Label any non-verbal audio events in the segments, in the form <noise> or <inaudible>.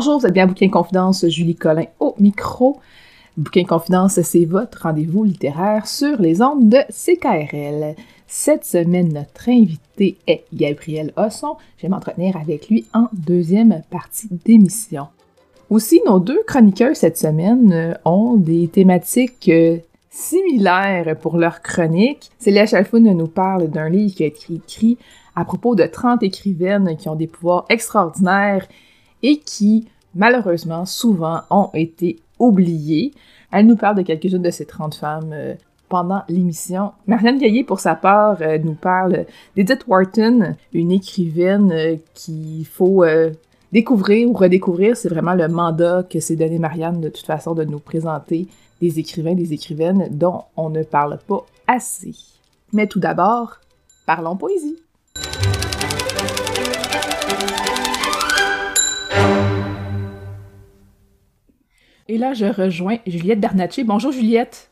Bonjour, vous êtes bien Bouquin Confidence, Julie Collin au micro. Bouquin Confidence, c'est votre rendez-vous littéraire sur les ondes de CKRL. Cette semaine, notre invité est Gabriel Hosson. Je vais m'entretenir avec lui en deuxième partie d'émission. Aussi, nos deux chroniqueurs cette semaine euh, ont des thématiques euh, similaires pour leur chronique. Célia Chalfoun nous parle d'un livre qui a été écrit à propos de 30 écrivaines qui ont des pouvoirs extraordinaires et qui, malheureusement, souvent ont été oubliées. Elle nous parle de quelques-unes de ces 30 femmes euh, pendant l'émission. Marianne Gaillet, pour sa part, euh, nous parle d'Edith Wharton, une écrivaine euh, qu'il faut découvrir ou redécouvrir. C'est vraiment le mandat que s'est donné Marianne, de toute façon, de nous présenter des écrivains, des écrivaines dont on ne parle pas assez. Mais tout d'abord, parlons poésie. Et là, je rejoins Juliette Bernatchez. Bonjour Juliette.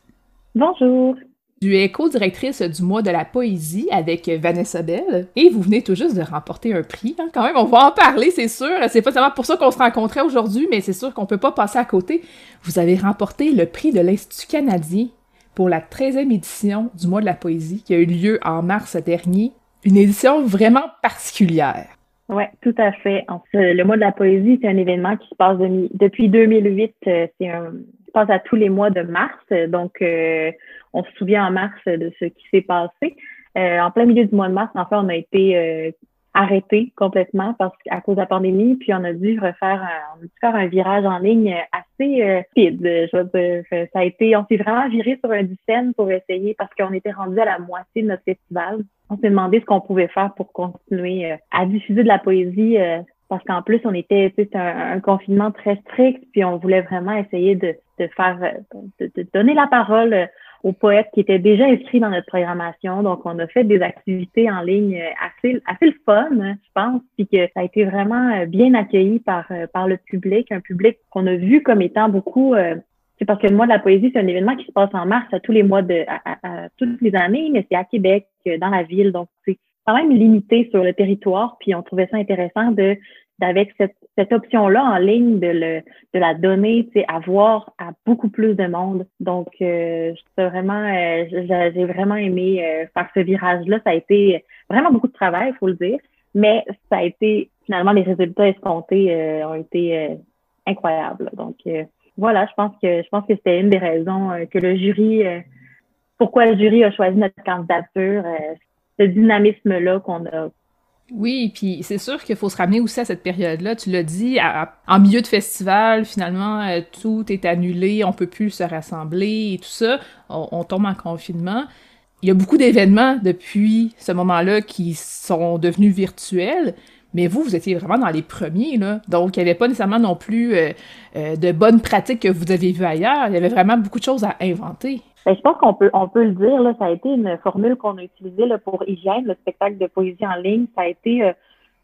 Bonjour. Tu es co-directrice du mois de la poésie avec Vanessa Bell et vous venez tout juste de remporter un prix. Hein, quand même, on va en parler, c'est sûr. C'est pas seulement pour ça qu'on se rencontrait aujourd'hui, mais c'est sûr qu'on peut pas passer à côté. Vous avez remporté le prix de l'Institut canadien pour la 13e édition du mois de la poésie qui a eu lieu en mars dernier. Une édition vraiment particulière. Oui, tout à fait. le mois de la poésie, c'est un événement qui se passe depuis 2008. Euh, c'est un, se passe à tous les mois de mars. Donc, euh, on se souvient en mars de ce qui s'est passé. Euh, en plein milieu du mois de mars, en fait, on a été arrêté complètement parce qu'à cause de la pandémie, puis on a dû refaire, un, on a dû faire un virage en ligne assez rapide. Je veux dire, ça a été, on s'est vraiment viré sur un scène pour essayer parce qu'on était rendu à la moitié de notre festival on s'est demandé ce qu'on pouvait faire pour continuer euh, à diffuser de la poésie euh, parce qu'en plus on était c'était un, un, confinement très strict puis on voulait vraiment essayer de, de faire de, de, donner la parole aux poètes qui étaient déjà inscrits dans notre programmation donc on a fait des activités en ligne assez assez le fun je pense puis que ça a été vraiment bien accueilli par par le public un public qu'on a vu comme étant beaucoup c'est parce que le mois de la poésie, c'est un événement qui se passe en mars à tous les mois de, à, toutes les années, mais c'est à Québec, euh, dans la ville. Donc, c'est quand même limité sur le territoire. Puis, on trouvait ça intéressant de, d'avec cette, cette option-là en ligne, de, le, de la donner, tu sais, à beaucoup plus de monde. Donc, euh, vraiment, euh, j'ai vraiment aimé euh, faire ce virage-là. Ça a été vraiment beaucoup de travail, il faut le dire. Mais ça a été, finalement, les résultats escomptés ont été incroyables. Donc, voilà, je pense que je pense que c'était une des raisons euh, que le jury, euh, pourquoi le jury a choisi notre candidature, euh, ce dynamisme-là qu'on a. Oui, puis c'est sûr qu'il faut se ramener aussi à cette période-là. Tu l'as dit, en milieu de festival, finalement, tout est annulé, on peut plus se rassembler et tout ça. on tombe en confinement. Il y a beaucoup d'événements depuis ce moment-là qui sont devenus virtuels. Mais vous, vous étiez vraiment dans les premiers, là. Donc, il n'y avait pas nécessairement non plus euh, euh, de bonnes pratiques que vous avez vues ailleurs. Il y avait vraiment beaucoup de choses à inventer. Ben, je pense qu'on peut, on peut le dire, là, ça a été une formule qu'on a utilisée pour Hygiène, le spectacle de poésie en ligne. Ça a été euh,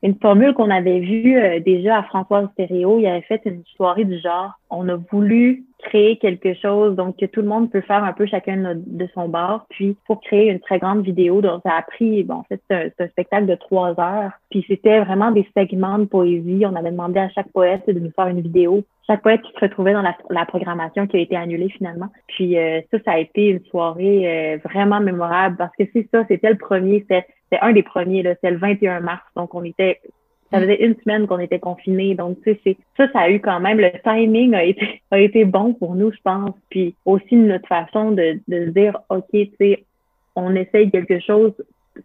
une formule qu'on avait vue déjà à Françoise Stéréo. Il avait fait une soirée du genre. On a voulu créer quelque chose, donc que tout le monde peut faire un peu chacun de son bord, puis pour créer une très grande vidéo. Donc, ça a pris, bon, en fait, c'est un, spectacle de trois heures, puis c'était vraiment des segments de poésie. On avait demandé à chaque poète de nous faire une vidéo. Chaque poète qui se retrouvait dans la, programmation qui a été annulée finalement. Puis euh, ça, ça a été une soirée euh, vraiment mémorable parce que c'est ça, c'était le premier, un des premiers, c'était le 21 mars. Donc, on était ça faisait une semaine qu'on était confinés. Donc, tu sais, ça, ça a eu quand même, le timing a été, <laughs> a été bon pour nous, je pense. Puis aussi notre façon de, de se dire, OK, tu sais, on essaye quelque chose,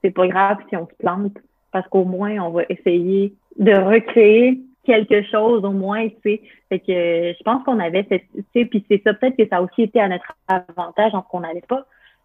c'est pas grave si on se plante, parce qu'au moins, on va essayer de recréer quelque chose au moins, tu sais. Fait que je pense qu'on avait cette, tu sais, puis c'est ça, peut-être que ça a aussi été à notre avantage, donc qu'on n'avait pas,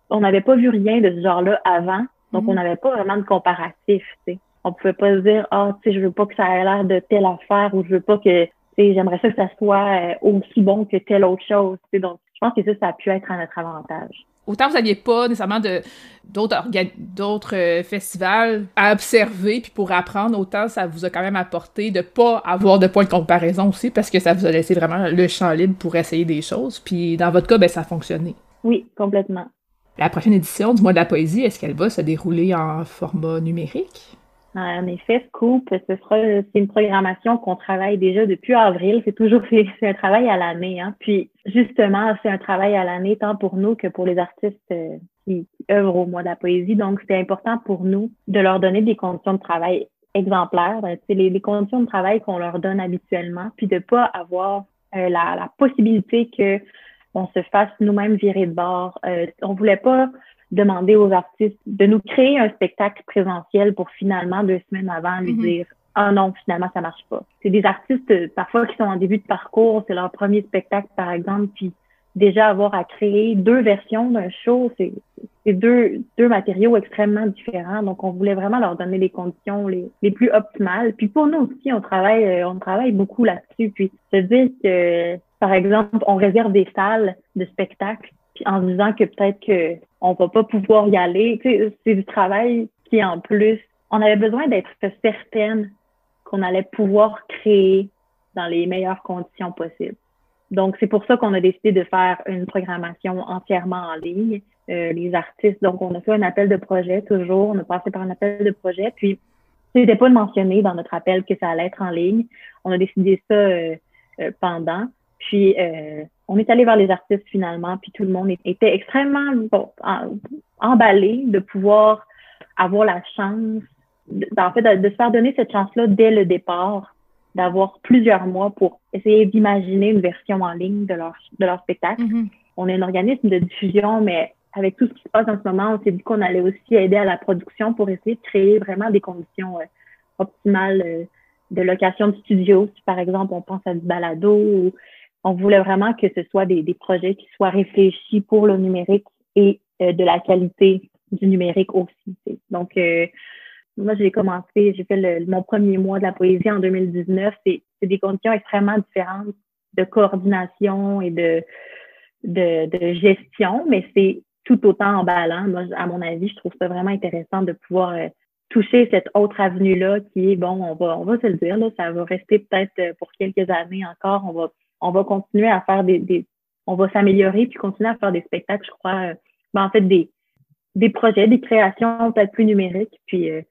on n'avait pas vu rien de ce genre-là avant, donc on mhm. n'avait pas vraiment de comparatif, tu sais. On pouvait pas se dire, ah, oh, tu sais, je veux pas que ça ait l'air de telle affaire ou je veux pas que, tu sais, j'aimerais ça que ça soit euh, aussi bon que telle autre chose, tu sais. Donc, je pense que ça, ça a pu être à notre avantage autant vous n'aviez pas nécessairement de d'autres d'autres euh, festivals à observer puis pour apprendre autant ça vous a quand même apporté de pas avoir de points de comparaison aussi parce que ça vous a laissé vraiment le champ libre pour essayer des choses puis dans votre cas ben ça a fonctionné. Oui, complètement. La prochaine édition du mois de la poésie, est-ce qu'elle va se dérouler en format numérique? En effet, Scoop, ce sera c'est une programmation qu'on travaille déjà depuis avril. C'est toujours <laughs> c'est, un travail à l'année. Hein. Puis justement, c'est un travail à l'année tant pour nous que pour les artistes euh, qui, œuvrent au mois de la poésie. Donc, c'est important pour nous de leur donner des conditions de travail exemplaires, ben, c'est les, les, conditions de travail qu'on leur donne habituellement, puis de pas avoir euh, la, possibilité que on se fasse nous-mêmes virer de bord. Euh, on voulait pas demander aux artistes de nous créer un spectacle présentiel pour finalement deux semaines avant lui mhm. dire ah non, finalement, ça marche pas. C'est des artistes, euh, parfois, qui sont en début de parcours, c'est leur premier spectacle, par exemple, puis déjà avoir à créer deux versions d'un show, c'est deux, deux matériaux extrêmement différents. Donc, on voulait vraiment leur donner les conditions les, les plus optimales. Puis pour nous aussi, on travaille, euh, on travaille beaucoup là-dessus. Puis, se dire que, par exemple, on réserve des salles de spectacle puis en disant que peut-être que on va pas pouvoir y aller. c'est du travail qui, en plus, on avait besoin d'être certaine qu'on allait pouvoir créer dans les meilleures conditions possibles. Donc, c'est pour ça qu'on a décidé de faire une programmation entièrement en ligne. Euh, les artistes, donc on a fait un appel de projet toujours, on a passé par un appel de projet, puis c'était pas de mentionner dans notre appel que ça allait être en ligne. On a décidé ça euh, euh, pendant. Puis euh, on est allé vers les artistes finalement, puis tout le monde était extrêmement emballé de pouvoir avoir la chance, en fait, de, se faire donner cette chance-là dès le départ, d'avoir plusieurs mois pour essayer d'imaginer une version en ligne de leur, de leur spectacle. Mm-hmm. On est un organisme de diffusion, mais avec tout ce qui se passe en ce moment, on s'est dit qu'on allait aussi aider à la production pour essayer de créer vraiment des conditions euh, optimales euh, de location de studio. Si par exemple on pense à du balado ou on voulait vraiment que ce soit des, projets qui soient réfléchis pour le numérique et euh, de la qualité du numérique aussi. Donc, euh, moi, j'ai commencé, j'ai fait mon premier mois de la poésie en 2019. C'est des conditions extrêmement différentes de coordination et de, de, gestion, mais c'est tout autant emballant. Moi, à mon avis, je trouve ça vraiment intéressant de pouvoir euh, toucher cette autre avenue-là qui est, bon, on va, on va se le dire, là, ça va rester peut-être pour quelques années encore. On va on va continuer à faire des, on va s'améliorer puis continuer à faire des spectacles, je crois, euh, ben, en fait, des, des projets, des créations peut-être plus numériques. Puis, euh,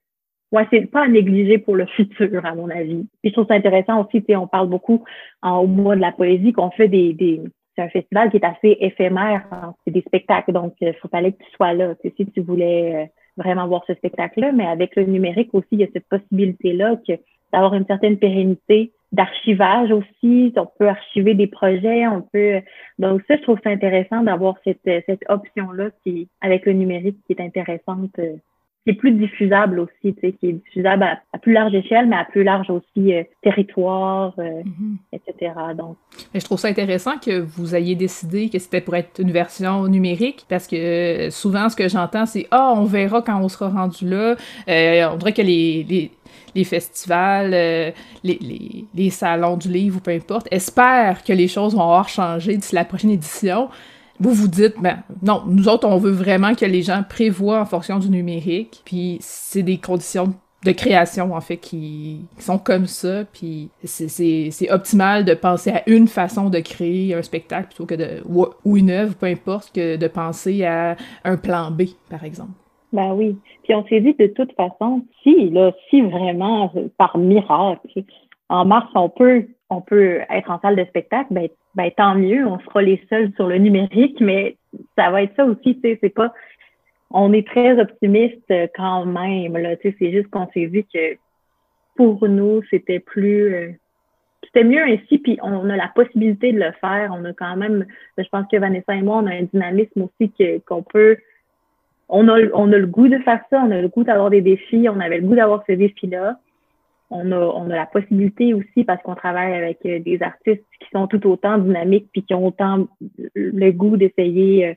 ouais, c'est pas à négliger pour le <laughs> futur, à mon avis. Puis, je trouve ça intéressant aussi, on parle beaucoup en, au mois de la poésie qu'on fait des, des c'est un festival qui est assez éphémère. Hein. c'est des spectacles, donc il faut fallait que tu sois là. si tu voulais euh, vraiment voir ce spectacle-là, mais avec le numérique aussi, il y a cette possibilité-là que d'avoir une certaine pérennité d'archivage aussi. On peut archiver des projets, on peut. Donc ça, je trouve ça intéressant d'avoir cette, cette option-là qui, avec le numérique, qui est intéressante, euh, qui est plus diffusable aussi, tu sais, qui est diffusable à, plus large échelle, mais à plus large aussi euh, territoire, euh, mm-hmm. etc. Donc. Mais je trouve ça intéressant que vous ayez décidé que c'était pour être une version numérique, parce que souvent ce que j'entends, c'est ah, on verra quand on sera rendu là. on dirait que les, les les festivals, euh, les, les, salons du livre ou peu importe, espèrent que les choses vont avoir changé d'ici la prochaine édition. Vous vous dites, ben non, nous autres, on veut vraiment que les gens prévoient en fonction du numérique, puis c'est des conditions de création, en fait, qui, sont comme ça, puis c'est optimal de penser à une façon de créer un spectacle plutôt que de, ou une œuvre, peu importe, que de penser à un plan B, par exemple. Ben oui. Puis on s'est dit de toute façon, si, là, si vraiment, par miracle, en mars, on peut, on peut être en salle de spectacle, ben, ben tant mieux, on sera les seuls sur le numérique, mais ça va être ça aussi, tu sais, c'est pas. On est très optimiste quand même, là, tu sais, c'est juste qu'on s'est vu que pour nous, c'était plus. Euh, c'était mieux ainsi, puis on a la possibilité de le faire. On a quand même, je pense que Vanessa et moi, on a un dynamisme aussi qu'on peut on a, on a le goût de faire ça, on a le goût d'avoir des défis, on avait le goût d'avoir ce défi-là. On a, on a la possibilité aussi, parce qu'on travaille avec euh, des artistes qui sont tout autant dynamiques puis qui ont autant le goût d'essayer euh,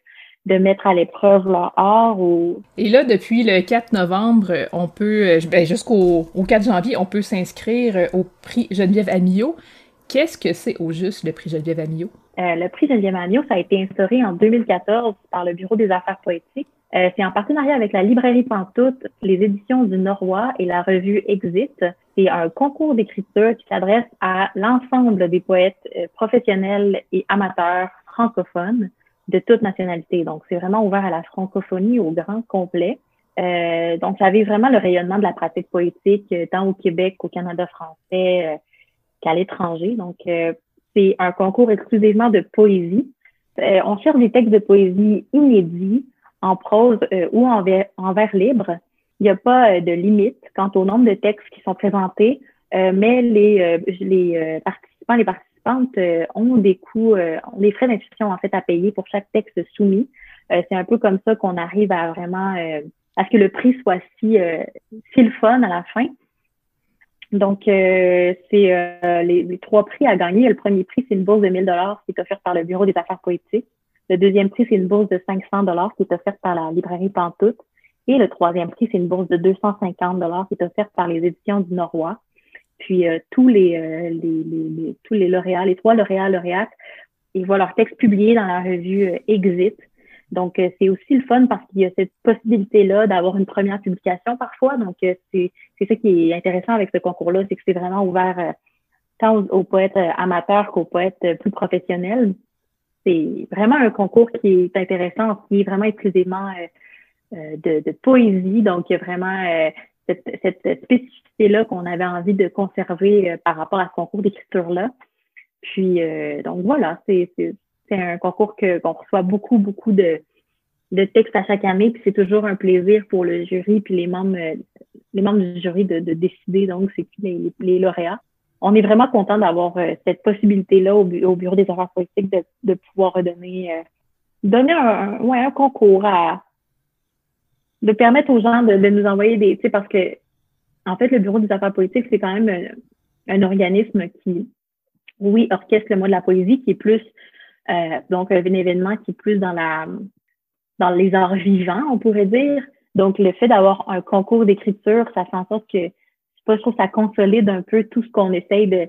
de mettre à l'épreuve leur art. Ou... Et là, depuis le 4 novembre, on peut, ben, jusqu'au au 4 janvier, on peut s'inscrire au prix Geneviève Amillot. Qu'est-ce que c'est au juste le prix Geneviève Amillot? Euh, le prix Geneviève Amillot, ça a été instauré en 2014 par le Bureau des affaires poétiques. Euh, c'est en partenariat avec la librairie Pantoute, les éditions du Norrois et la revue Exit. C'est un concours d'écriture qui s'adresse à l'ensemble des poètes euh, professionnels et amateurs francophones de toute nationalité. Donc, c'est vraiment ouvert à la francophonie au grand complet. Euh, donc, ça avait vraiment le rayonnement de la pratique poétique tant au Québec qu'au Canada français qu'à l'étranger. Donc, c'est un concours exclusivement de poésie. Euh, on cherche des textes de poésie inédits, en prose euh, ou en vers, en vers libre. Il n'y a pas euh, de limite quant au nombre de textes qui sont présentés, mais les, les participants, les participantes ont des coûts, ont des frais d'inscription en fait à payer pour chaque texte soumis. c'est un peu comme ça qu'on arrive à vraiment à ce que le prix soit si, si le fun à la fin. Donc, euh, c'est euh, les, trois prix à gagner. Le premier prix, c'est une bourse de 1000 dollars qui est offerte par le Bureau des affaires poétiques. Le deuxième prix, c'est une bourse de 500 dollars qui est offerte par la librairie Pantoute. Et le troisième prix, c'est une bourse de 250 dollars qui est offerte par les éditions du Norrois. Puis euh, tous les, les, les, tous les lauréats, les trois lauréats lauréates, ils voient leur texte publié dans la revue Exit. Donc, euh, c'est aussi le fun parce qu'il y a cette possibilité-là d'avoir une première publication parfois. Donc, euh, c'est ça qui est intéressant avec ce concours-là, c'est que c'est vraiment ouvert euh, tant aux, poètes amateurs qu'aux poètes plus professionnels. C'est vraiment un concours qui est intéressant, qui est vraiment exclusivement de, de, poésie. Donc, il y a vraiment cette, cette spécificité-là qu'on avait envie de conserver par rapport à ce concours d'écriture-là. Puis, donc voilà, c'est un concours qu'on reçoit beaucoup, beaucoup de, textes à chaque année, puis c'est toujours un plaisir pour le jury puis les membres, du jury de, de décider donc c'est qui les, lauréats. On est vraiment content d'avoir euh, cette possibilité-là au, au, bureau des affaires politiques de, pouvoir euh, donner un, concours à de permettre aux gens de, nous envoyer des, parce que en fait le bureau des affaires politiques c'est quand même un, un organisme qui oui orchestre le mois de la poésie qui est plus euh, donc, un événement qui est plus dans la dans les arts vivants, on pourrait dire. Donc, le fait d'avoir un concours d'écriture, ça fait en sorte que, je trouve ça consolide un peu tout ce qu'on essaye de,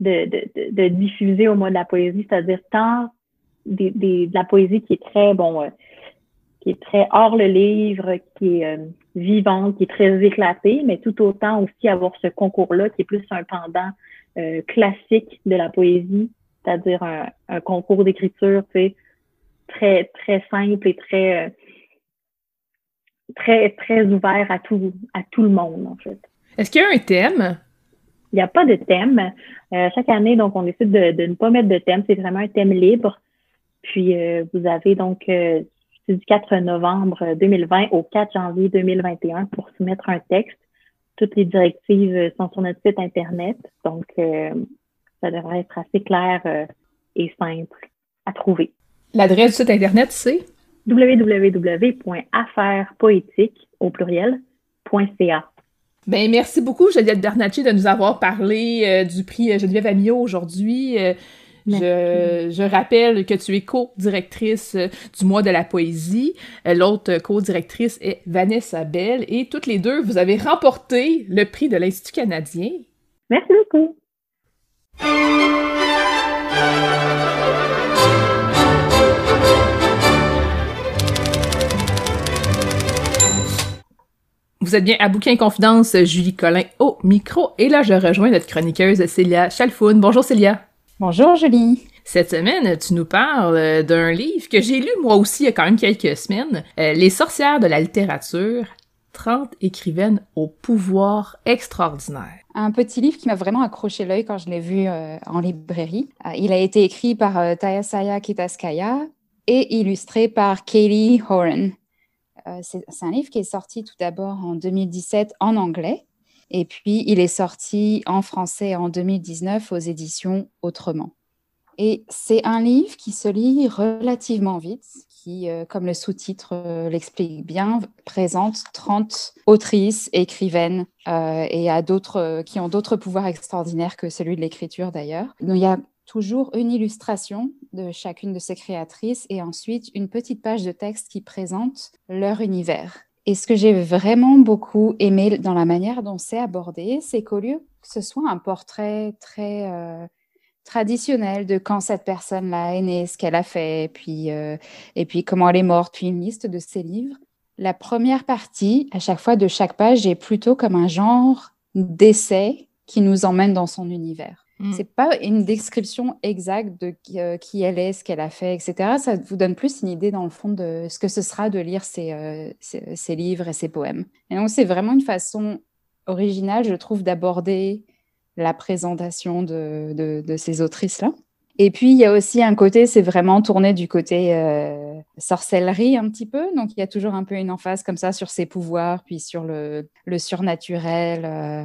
de, de, de, diffuser au mois de la poésie, c'est-à-dire tant des, des, de la poésie qui est très, bon, euh, qui est très hors le livre, qui est euh, vivante, qui est très éclatée, mais tout autant aussi avoir ce concours-là qui est plus un pendant classique de la poésie, c'est-à-dire un, concours d'écriture, tu très, très simple et très, euh, très, très ouvert à tout, à tout le monde, en fait. Est-ce qu'il y a un thème? Il n'y a pas de thème. Euh, chaque année, donc, on décide de, ne pas mettre de thème. C'est vraiment un thème libre. Puis, euh, vous avez donc du 4 novembre 2020 au 4 janvier 2021 pour soumettre un texte. Toutes les directives sont sur notre site Internet. Donc, ça devrait être assez clair euh, et simple à trouver. L'adresse du site Internet, c'est? Www.affairespoétiques au pluriel.ca. Ben, merci beaucoup, Geneviève Bernacci, de nous avoir parlé euh, du prix Geneviève Amillot aujourd'hui. Euh, je, je, rappelle que tu es co-directrice du mois de la poésie. L'autre co-directrice est Vanessa Bell. Et toutes les deux, vous avez remporté le prix de l'Institut canadien. Merci beaucoup. Vous êtes bien à Bouquin Confidence, Julie Collin au micro. Et là, je rejoins notre chroniqueuse Célia Chalfoun. Bonjour Célia. Bonjour Julie. Cette semaine, tu nous parles d'un livre que j'ai lu moi aussi il y a quand même quelques semaines, euh, Les sorcières de la littérature, 30 écrivaines au pouvoir extraordinaire. Un petit livre qui m'a vraiment accroché l'œil quand je l'ai vu euh, en librairie. Euh, il a été écrit par euh, Tayasaya Kitaskaya et illustré par Kaylee Horan. C'est un livre qui est sorti tout d'abord en 2017 en anglais et puis il est sorti en français en 2019 aux éditions Autrement. Et c'est un livre qui se lit relativement vite, qui, euh, comme le sous-titre euh, l'explique bien, présente 30 autrices, écrivaines et à d'autres qui ont d'autres pouvoirs extraordinaires que celui de l'écriture d'ailleurs. il y a toujours une illustration de chacune de ces créatrices et ensuite une petite page de texte qui présente leur univers. Et ce que j'ai vraiment beaucoup aimé dans la manière dont c'est abordé, c'est qu'au lieu que ce soit un portrait très traditionnel de quand cette personne-là est née, ce qu'elle a fait, puis, euh, et puis comment elle est morte, puis une liste de ses livres. La première partie, à chaque fois de chaque page, est plutôt comme un genre d'essai qui nous emmène dans son univers. Mm. C'est pas une description exacte de euh, qui elle est, ce qu'elle a fait, etc. Ça vous donne plus une idée dans le fond de ce que ce sera de lire ses, euh, livres et ses poèmes. Et donc c'est vraiment une façon originale, je trouve, d'aborder la présentation de, ces autrices-là. Et puis, il y a aussi un côté, c'est vraiment tourné du côté euh, sorcellerie un petit peu. Donc, il y a toujours un peu une emphase comme ça sur ses pouvoirs, puis sur le, surnaturel, euh,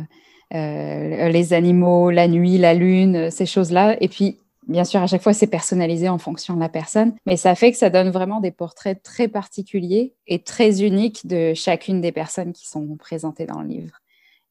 euh, les animaux, la nuit, la lune, ces choses-là. Et puis, bien sûr, à chaque fois, c'est personnalisé en fonction de la personne. Mais ça fait que ça donne vraiment des portraits très particuliers et très uniques de chacune des personnes qui sont présentées dans le livre.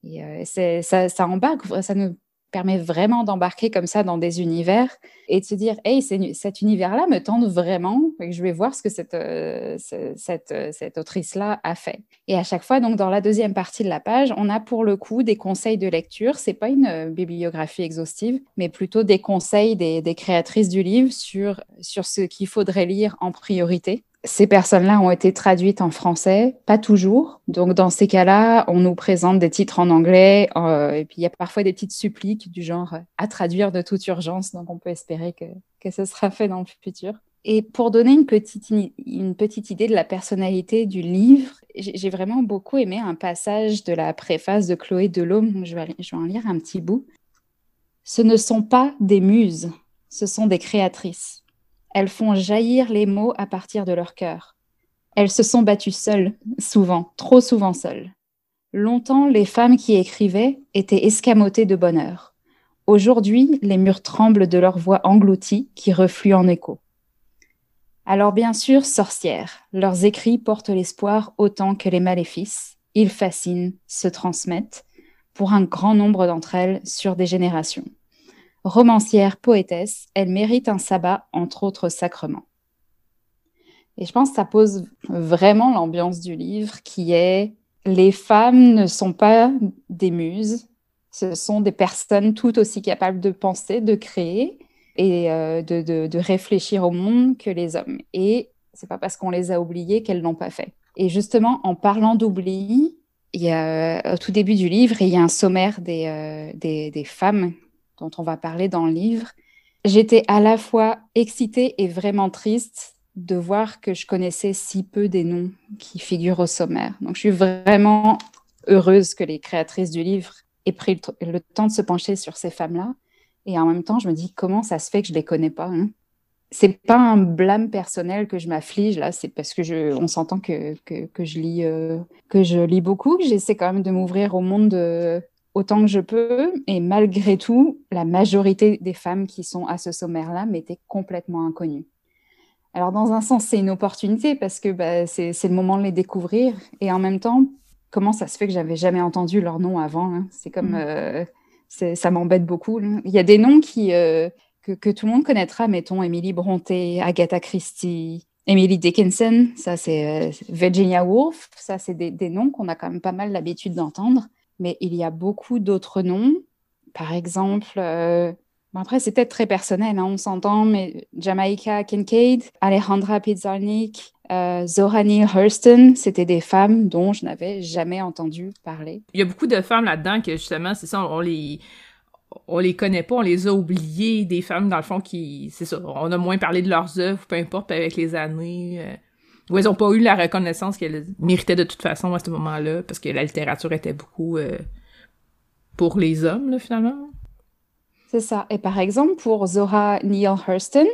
Et euh, ça, ça embarque, ça nous permet vraiment d'embarquer comme ça dans des univers et de se dire, hey, cet univers-là me tente vraiment, et je vais voir ce que cette, euh, cette, euh, cette autrice-là a fait. Et à chaque fois, donc dans la deuxième partie de la page, on a pour le coup des conseils de lecture. C'est pas une bibliographie exhaustive, mais plutôt des conseils des, des créatrices du livre sur, sur ce qu'il faudrait lire en priorité ces personnes-là ont été traduites en français, pas toujours. Donc, dans ces cas-là, on nous présente des titres en anglais, euh, et puis il y a parfois des petites suppliques du genre euh, à traduire de toute urgence. Donc, on peut espérer que, que ce sera fait dans le futur. Et pour donner une petite, une petite idée de la personnalité du livre, j'ai vraiment beaucoup aimé un passage de la préface de Chloé Delhomme. Je vais, je vais en lire un petit bout. Ce ne sont pas des muses, ce sont des créatrices. Elles font jaillir les mots à partir de leur cœur. Elles se sont battues seules, souvent, trop souvent seules. Longtemps, les femmes qui écrivaient étaient escamotées de bonheur. Aujourd'hui, les murs tremblent de leur voix engloutie qui reflue en écho. Alors bien sûr, sorcières, leurs écrits portent l'espoir autant que les maléfices. Ils fascinent, se transmettent, pour un grand nombre d'entre elles sur des générations. Romancière, poétesse, elle mérite un sabbat, entre autres sacrements. Et je pense que ça pose vraiment l'ambiance du livre qui est les femmes ne sont pas des muses, ce sont des personnes tout aussi capables de penser, de créer et euh, de, réfléchir au monde que les hommes. Et c'est pas parce qu'on les a oubliées qu'elles l'ont pas fait. Et justement, en parlant d'oubli, il y a, au tout début du livre, il y a un sommaire des, euh, femmes dont on va parler dans le livre, j'étais à la fois excitée et vraiment triste de voir que je connaissais si peu des noms qui figurent au sommaire. Donc je suis vraiment heureuse que les créatrices du livre aient pris le, temps de se pencher sur ces femmes-là. Et en même temps, je me dis comment ça se fait que je les connais pas. Hein? C'est pas un blâme personnel que je m'afflige là, c'est parce que je, on s'entend que, que, je lis euh, que je lis beaucoup, que j'essaie quand même de m'ouvrir au monde de, autant que je peux. Et malgré tout, la majorité des femmes qui sont à ce sommaire-là m'étaient complètement inconnues. Alors, dans un sens, c'est une opportunité parce que bah, c'est le moment de les découvrir. Et en même temps, comment ça se fait que j'avais jamais entendu leur nom avant hein? C'est comme. Mm. Euh, ça m'embête beaucoup. Il y a des noms qui, euh, que, tout le monde connaîtra, mettons Emily Brontë, Agatha Christie, Emily Dickinson, ça c'est euh, Virginia Woolf, ça c'est des, des, noms qu'on a quand même pas mal l'habitude d'entendre mais il y a beaucoup d'autres noms. Par exemple, euh, après, c'est peut-être très personnel, hein, on s'entend, mais Jamaica Kincaid, Alejandra Pizarnik, euh, Hurston, c'était des femmes dont je n'avais jamais entendu parler. Il y a beaucoup de femmes là-dedans que justement, c'est ça, on les on les connaît pas, on les a oubliées, des femmes dans le fond qui, c'est ça, on a moins parlé de leurs œuvres, peu importe, avec les années. Où elles n'ont pas eu la reconnaissance qu'elles méritaient de toute façon à ce moment-là, parce que la littérature était beaucoup euh, pour les hommes, finalement. C'est ça. Et par exemple, pour Zora Neale Hurston,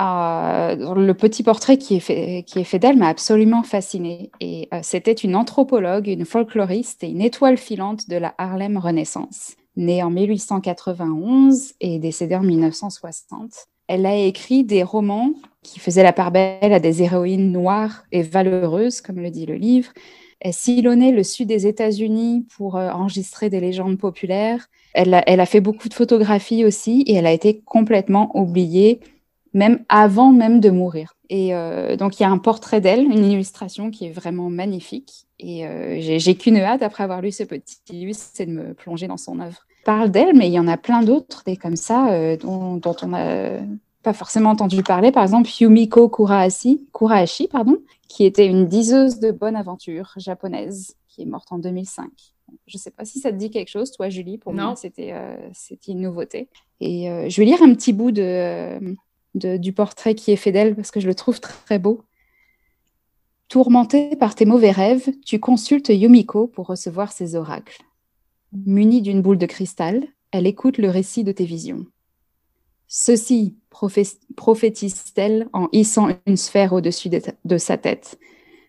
euh, le petit portrait qui est fait, qui est fait d'elle m'a absolument fascinée. Et euh, c'était une anthropologue, une folkloriste et une étoile filante de la Harlem Renaissance. Née en 1891 et décédée en 1960. Elle a écrit des romans qui faisaient la part belle à des héroïnes noires et valeureuses, comme le dit le livre. Elle sillonnait le sud des États-Unis pour euh, enregistrer des légendes populaires. Elle a, fait beaucoup de photographies aussi et elle a été complètement oubliée, même avant même de mourir. Et euh, donc il y a un portrait d'elle, une illustration qui est vraiment magnifique. Et euh, j'ai qu'une hâte après avoir lu ce petit livre, c'est de me plonger dans son œuvre. Parle d'elle, mais il y en a plein d'autres, des comme ça, euh, dont, dont, on n'a pas forcément entendu parler. Par exemple, Yumiko Kurahashi, Kurahashi pardon, qui était une diseuse de bonne aventure japonaise, qui est morte en 2005. Je ne sais pas si ça te dit quelque chose, toi, Julie. Pour moi, c'était euh, une nouveauté. Et euh, je vais lire un petit bout de, de, du portrait qui est fait d'elle parce que je le trouve très beau. Tourmentée par tes mauvais rêves, tu consultes Yumiko pour recevoir ses oracles. Munie d'une boule de cristal, elle écoute le récit de tes visions. Ceci prophétise-t-elle en hissant une sphère au-dessus de, sa tête.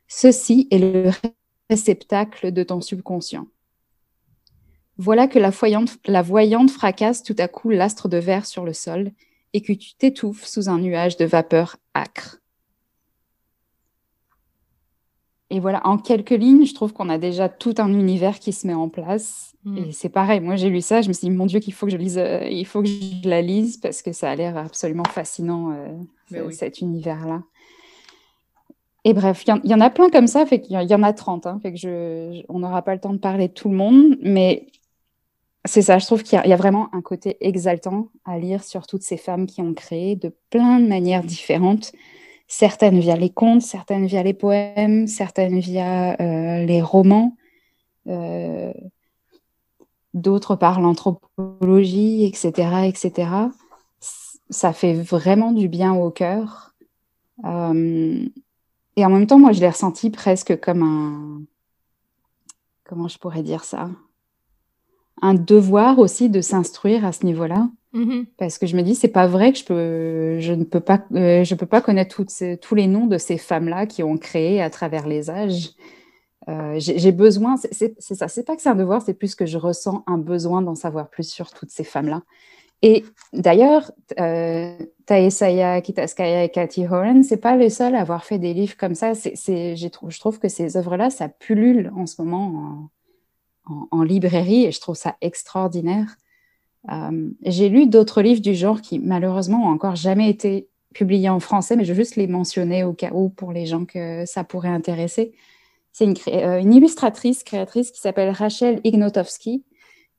Ceci est le réceptacle de ton subconscient. Voilà que la voyante, la voyante fracasse tout à coup l'astre de verre sur le sol et que tu t'étouffes sous un nuage de vapeur âcre. Et voilà, en quelques lignes, je trouve qu'on a déjà tout un univers qui se met en place. Mm. Et c'est pareil, moi j'ai lu ça, je me suis dit, mon Dieu, qu'il faut que je lise, euh, il faut que je la lise parce que ça a l'air absolument fascinant, euh, oui. cet univers-là. Et bref, il y, y, en a plein comme ça, fait qu'il y en a 30, hein, fait que je, je on n'aura pas le temps de parler de tout le monde, mais c'est ça, je trouve qu'il y, y, a vraiment un côté exaltant à lire sur toutes ces femmes qui ont créé de plein de manières différentes certaines via les contes, certaines via les poèmes, certaines via euh, les romans, euh, d'autres par l'anthropologie, etc., etc. Ça fait vraiment du bien au cœur. Euh, et en même temps, moi, je l'ai ressenti presque comme un... Comment je pourrais dire ça? Un devoir aussi de s'instruire à ce niveau-là. Mmh Parce que je me dis, c'est pas vrai que je peux, je ne peux pas, euh, je peux pas connaître ces, tous les noms de ces femmes-là qui ont créé à travers les âges. Euh, J'ai besoin, c'est ça, c'est pas que c'est un devoir, c'est plus que je ressens un besoin d'en savoir plus sur toutes ces femmes-là. Et d'ailleurs, euh, Taesaya Kitaskaya et Cathy Horan, c'est pas les seuls à avoir fait des livres comme ça. C'est, je trouve que ces œuvres-là, ça pullule en ce moment en, librairie et je trouve ça extraordinaire. Euh, j'ai lu d'autres livres du genre qui, malheureusement, ont encore jamais été publiés en français, mais je veux juste les mentionner au cas où pour les gens que ça pourrait intéresser. C'est une, euh, illustratrice, créatrice qui s'appelle Rachel Ignotowski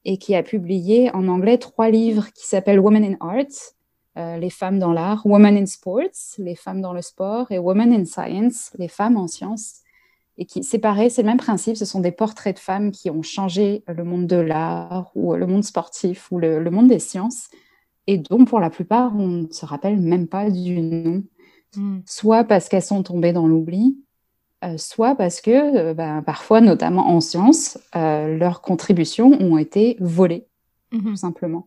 et qui a publié en anglais trois livres qui s'appellent Women in Art, euh, les femmes dans l'art, Women in Sports, les femmes dans le sport, et Women in Science, les femmes en sciences et qui c'est pareil, c'est le même principe. Ce sont des portraits de femmes qui ont changé le monde de l'art ou le monde sportif ou le, le, monde des sciences et dont pour la plupart on ne se rappelle même pas du nom, mm. soit parce qu'elles sont tombées dans l'oubli, euh, soit parce que euh, ben, parfois, notamment en sciences, euh, leurs contributions ont été volées, mm -hmm. tout simplement.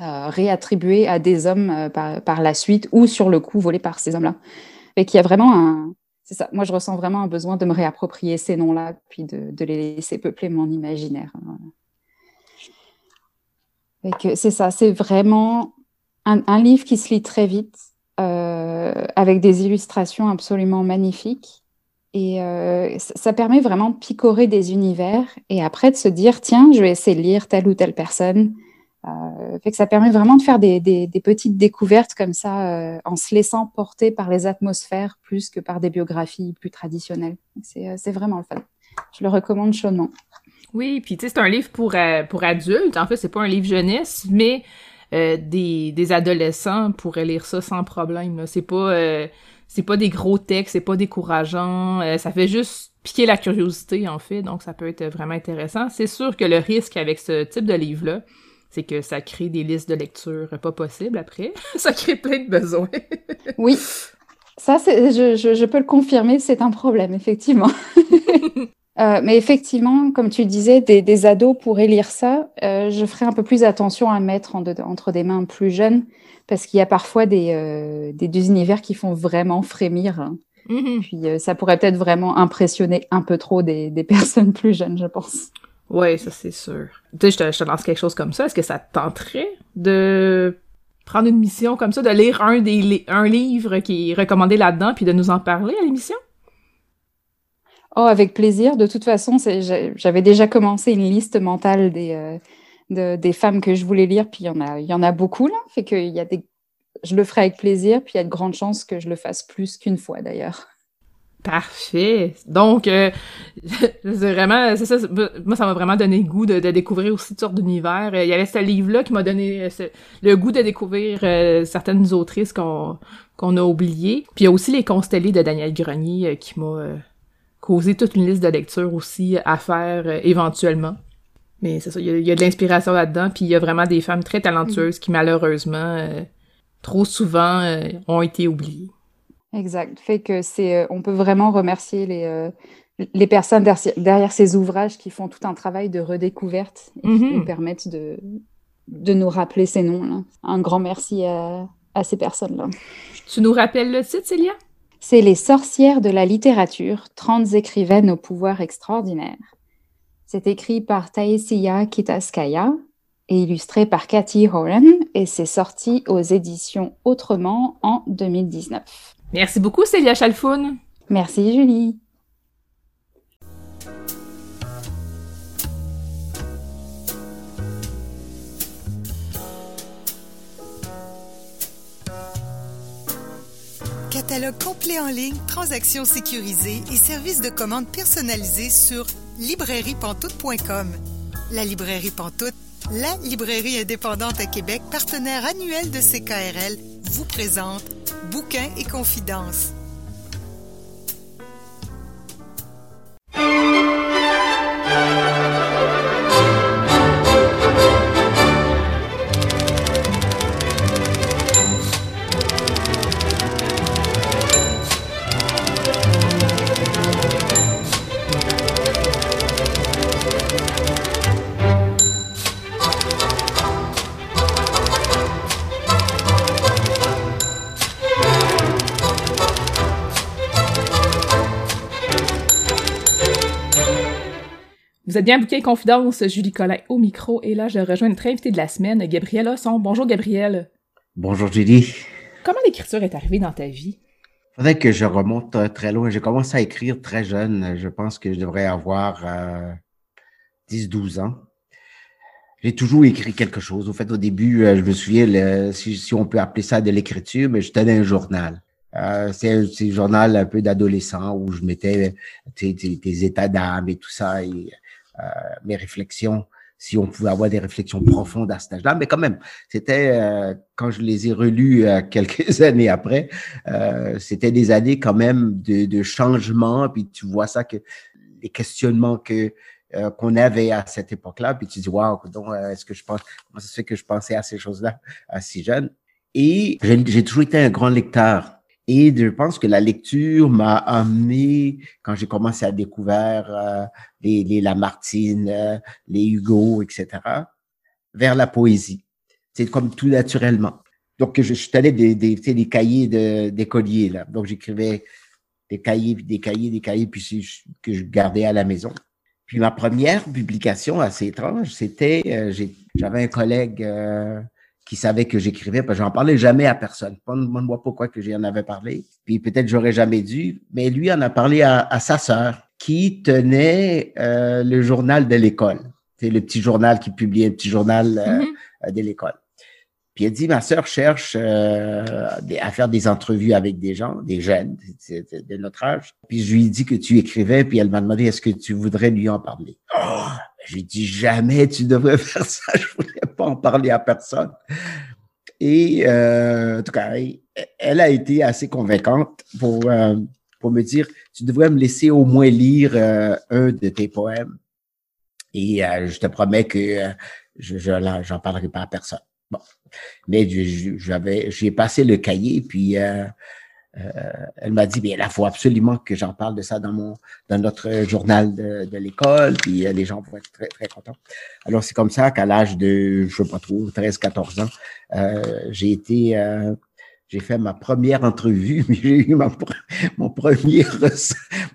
Euh, réattribuées à des hommes euh, par, par, la suite ou sur le coup volées par ces hommes-là. Et qu'il y a vraiment un, c'est ça. Moi, je ressens vraiment un besoin de me réapproprier ces noms-là, puis de, les laisser peupler mon imaginaire. C'est ça, c'est vraiment un, livre qui se lit très vite, euh, avec des illustrations absolument magnifiques. Et euh, ça permet vraiment de picorer des univers et après de se dire, tiens, je vais essayer de lire telle ou telle personne fait que ça permet vraiment de faire des, petites découvertes comme ça, euh, en se laissant porter par les atmosphères plus que par des biographies plus traditionnelles. C'est euh, vraiment le fun. Je le recommande chaudement. Oui, puis tu sais, c'est un livre pour, euh, pour adultes. En fait, c'est pas un livre jeunesse, mais euh, des, des adolescents pourraient lire ça sans problème. C'est pas c'est pas des gros textes, c'est pas décourageant. ça fait juste piquer la curiosité, en fait. Donc, ça peut être vraiment intéressant. C'est sûr que le risque avec ce type de livre-là, c'est que ça crée des listes de lecture pas possibles après. <laughs> ça crée plein de besoins. <laughs> oui, ça, je, je, je, peux le confirmer, c'est un problème, effectivement. <laughs> euh, mais effectivement, comme tu disais, des, des ados pourraient lire ça. Euh, je ferai un peu plus attention à mettre en de, entre des mains plus jeunes, parce qu'il y a parfois des, euh, des, des, univers qui font vraiment frémir. Hein. Mm -hmm. Puis euh, ça pourrait peut-être vraiment impressionner un peu trop des, des personnes plus jeunes, je pense. Ouais, ça c'est sûr. Tu sais, je te, je te lance quelque chose comme ça. Est-ce que ça te tenterait de prendre une mission comme ça, de lire un, des, un livre qui est recommandé là-dedans, puis de nous en parler à l'émission? Oh, avec plaisir. De toute façon, j'avais déjà commencé une liste mentale des, euh, des femmes que je voulais lire, puis il y en a, il y en a beaucoup là. Fait que il y a des, je le ferai avec plaisir, puis il y a de grandes chances que je le fasse plus qu'une fois d'ailleurs. Parfait. Donc, euh, <laughs> c'est vraiment, c'est ça, moi, ça m'a vraiment donné le goût de, découvrir aussi toutes sortes d'univers. Il y avait ce livre-là qui m'a donné euh, le goût de découvrir euh, certaines autrices qu'on qu'on a oubliées. Puis il y a aussi Les Constellés de Daniel Grenier qui m'a causé toute une liste de lectures aussi à faire éventuellement. Mais c'est ça, il y, a, de l'inspiration là-dedans, puis il y a vraiment des femmes très talentueuses qui, malheureusement, trop souvent, ont été oubliées. Exact. Fait que c'est, euh, on peut vraiment remercier les, euh, les personnes derrière, ces ouvrages qui font tout un travail de redécouverte et qui mm-hmm. nous permettent de, de nous rappeler ces noms-là. Un grand merci à, à ces personnes-là. Tu nous rappelles le titre, Célia? C'est Les sorcières de la littérature, 30 écrivaines au pouvoir extraordinaire. C'est écrit par Taïsia Kitaskaya et illustré par Cathy Horan et c'est sorti aux éditions Autrement en 2019. Merci beaucoup, Célia Chalfoun. Merci, Julie. Catalogue complet en ligne, transactions sécurisées et services de commande personnalisés sur librairiepantoute.com. La librairie Pantoute, la librairie indépendante à Québec, partenaire annuel de CKRL, vous présente Bouquins et confidences. Vous êtes bien bouquet Confidence, Julie Collin au micro, et là, je rejoins notre invité de la semaine, Gabrielle Osson. Bonjour, Gabrielle. Bonjour, Julie. Comment l'écriture est arrivée dans ta vie? Faudrait que je remonte euh, très loin. J'ai commencé à écrire très jeune. Je pense que je devrais avoir 10-12 euh, ans. J'ai toujours écrit quelque chose. Au fait, au début, euh, je me souviens, si, on peut appeler ça de l'écriture, mais je tenais un journal. c'est un, journal un peu d'adolescent où je mettais des états d'âme et tout ça. Et euh, mes réflexions, si on pouvait avoir des réflexions profondes à cet âge-là. Mais quand même, c'était, euh, quand je les ai relus euh, <laughs> quelques années après, c'était des années quand même de, de changement. Puis tu vois ça que les questionnements que qu'on avait à cette époque-là, puis tu dis waouh, donc est-ce que je pense, comment ça se fait que je pensais à ces choses-là à si jeune? Et j'ai toujours été un grand lecteur. Et je pense que la lecture m'a amené, quand j'ai commencé à découvrir euh, les, les, Lamartine, euh, les Hugo, etc., vers la poésie. C'est comme tout naturellement. Donc, je, suis allé des, des, des cahiers d'écoliers, là. Donc, j'écrivais des cahiers, des cahiers, des cahiers, puis que je gardais à la maison. Puis ma première publication assez étrange, c'était, euh, j'avais un collègue qui savait que j'écrivais, parce que j'en parlais jamais à personne. Pas ne vois pourquoi que j'en avais parlé. Puis peut-être j'aurais jamais dû, mais lui en a parlé à, sa sœur qui tenait euh, le journal de l'école. C'est le petit journal qui publiait un petit journal euh, mm-hmm. de l'école. Puis elle dit, ma sœur cherche euh, à faire des entrevues avec des gens, des jeunes de notre âge. Puis je lui ai dit que tu écrivais, puis elle m'a demandé, est-ce que tu voudrais lui en parler? Oh, j'ai dit, jamais tu devrais <laughs> faire ça, je voulais pas en parler à personne. Et euh, en tout cas, elle a été assez convaincante pour, euh, pour me dire, tu devrais me laisser au moins lire euh, un de tes poèmes. Et je te promets que je j'en parlerai pas à personne. Bon, mais j'avais, j'ai passé le cahier, puis euh, elle m'a dit, bien, il faut absolument que j'en parle de ça dans mon, dans notre journal de, de l'école, puis euh, les gens vont être très, très contents. Alors, c'est comme ça qu'à l'âge de, je sais pas trop, 13, 14 ans, euh, j'ai été, euh, j'ai fait ma première entrevue, <laughs> mais j'ai eu ma, mon premier,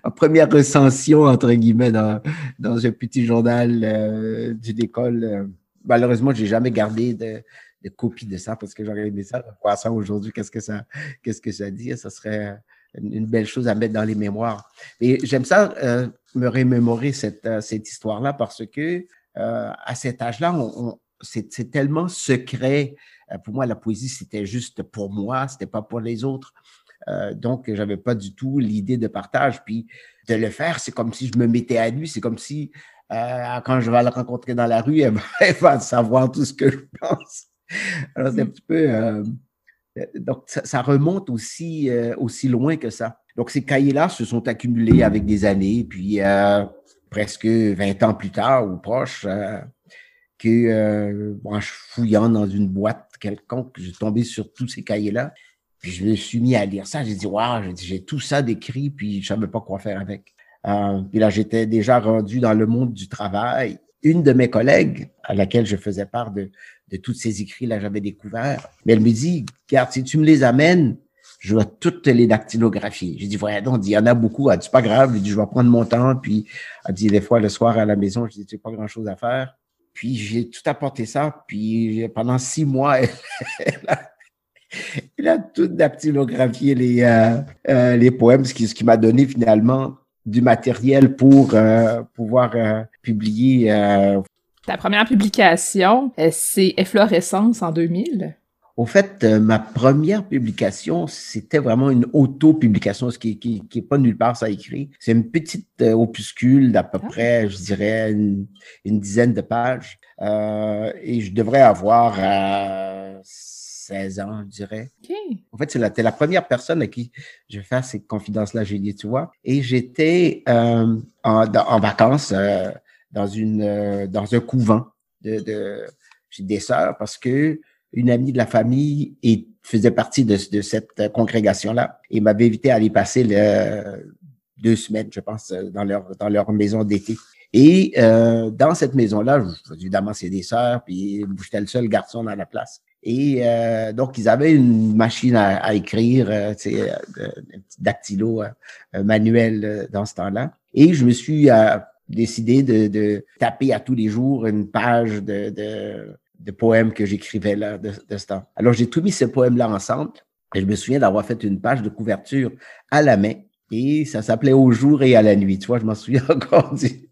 ma première recension, entre guillemets, dans, dans un petit journal euh, d'une école. Malheureusement, j'ai jamais gardé de, de copie de ça parce que j'aurais aimé ça, voir ça aujourd'hui, qu'est-ce que ça, qu'est-ce que ça dit? Ça serait une, belle chose à mettre dans les mémoires. Et j'aime ça euh, me remémorer cette, euh, cette histoire-là parce que euh, à cet âge-là, on, c'est tellement secret. pour moi, la poésie, c'était juste pour moi, c'était pas pour les autres. Euh, donc, j'avais pas du tout l'idée de partage. Puis de le faire, c'est comme si je me mettais à lui. C'est comme si euh, quand je vais le rencontrer dans la rue, elle va, <laughs> savoir tout ce que je pense. Alors, c'est un petit peu. Euh, donc, ça, remonte aussi, euh, aussi loin que ça. Donc, ces cahiers-là se sont accumulés avec des années, puis presque 20 ans plus tard ou proche, que je fouillant dans une boîte quelconque, j'ai tombé sur tous ces cahiers-là. Puis je me suis mis à lire ça. J'ai dit, waouh, j'ai tout ça décrit, puis je savais pas quoi faire avec. Euh, puis là, j'étais déjà rendu dans le monde du travail. Une de mes collègues, à laquelle je faisais part de, de tous ces écrits-là, j'avais découvert, mais elle me dit, regarde, si tu me les amènes, je vais toutes les dactylographier. J'ai dit, voilà, donc, il y en a beaucoup. Elle dit, pas grave. Elle dit, je vais prendre mon temps. Puis, elle dit, des fois, le soir à la maison, je dis, tu pas grand chose à faire. Puis, j'ai tout apporté ça. Puis, pendant six mois, <laughs> elle, il a tout dactylographié les, euh, euh, les poèmes, ce qui, ce qui m'a donné finalement du matériel pour euh, pouvoir publier. Ta première publication, c'est Efflorescence en 2000. Au fait, ma première publication, c'était vraiment une auto-publication, ce qui, qui, qui est pas nulle part ça écrit. C'est une petite opuscule d'à peu ah. près, je dirais, une, une dizaine de pages. et je devrais avoir 16 ans, je dirais. En fait, c'est la, la première personne à qui je vais faire ces confidences-là, j'ai dit, tu vois. Et j'étais euh, en, vacances euh, dans, une, euh, dans un couvent de, de des sœurs parce que une amie de la famille et faisait partie de, de cette congrégation-là et m'avait invité à aller passer le, deux semaines, je pense, dans leur, dans leur maison d'été. Et euh, dans cette maison-là, évidemment, c'est des sœurs, puis j'étais le seul garçon dans la place. Et euh, donc, ils avaient une machine à, écrire, euh, euh, un petit dactylo manuel dans ce temps-là. Et je me suis décidé de, taper à tous les jours une page de, de, poèmes que j'écrivais là de, ce temps. Alors, j'ai tout mis ces poèmes-là ensemble. Et je me souviens d'avoir fait une page de couverture à la main. Et ça s'appelait Au jour et à la nuit. Tu vois, je m'en souviens <laughs> encore du,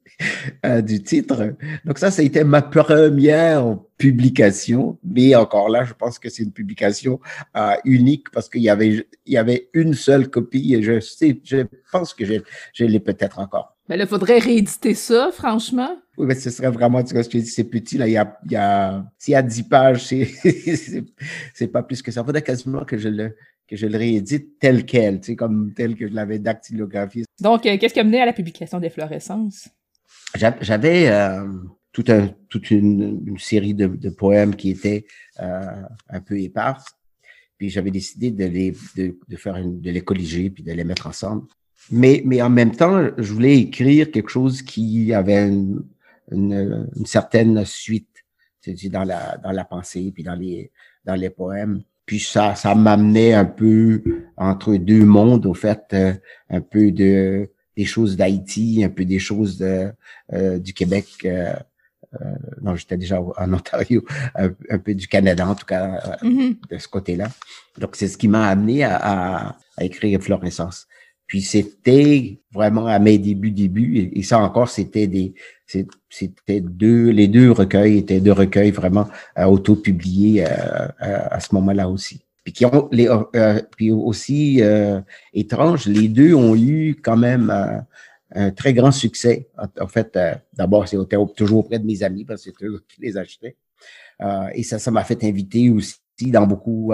euh, du titre. Donc ça, ça a été ma première publication, mais encore là, je pense que c'est une publication euh, unique parce qu'il y avait, il y avait une seule copie et je sais, je pense que je, je l'ai peut-être encore. Mais là, il faudrait rééditer ça, franchement. Oui, mais ce serait vraiment, tu vois, je te dis, c'est petit, là, il y a, il y a, s'il y a 10 pages, <laughs> c'est, c'est pas plus que ça. Il faudrait quasiment que je le, que je le réédite tel quel, tu sais, comme tel que je l'avais dactylographié. Donc, euh, qu'est-ce qui a mené à la publication des Florescences? J'avais euh, tout un, toute une, une série de, de, poèmes qui étaient euh, un peu éparses. Puis j'avais décidé de les de, de faire une, de les colliger puis de les mettre ensemble. Mais mais en même temps, je voulais écrire quelque chose qui avait une, une, une certaine suite, dans la dans la pensée puis dans les dans les poèmes. Puis ça ça m'amenait un peu entre deux mondes au fait, euh, un peu de des choses d'Haïti, un peu des choses de, euh, du Québec. Euh, euh, non, j'étais déjà en Ontario, un, peu du Canada en tout cas, mm-hmm. de ce côté-là. Donc, c'est ce qui m'a amené à, à, à, écrire Florescence. Puis c'était vraiment à mes débuts, débuts, et, ça encore, c'était des, c'était deux, les deux recueils étaient deux recueils vraiment auto-publiés à ce moment-là aussi puis qui ont les, euh, euh, puis aussi euh, étrange, les deux ont eu quand même un très grand succès. En, fait, d'abord, c'était toujours auprès de mes amis parce que c'est eux qui les achetaient. et ça, ça m'a fait inviter aussi dans beaucoup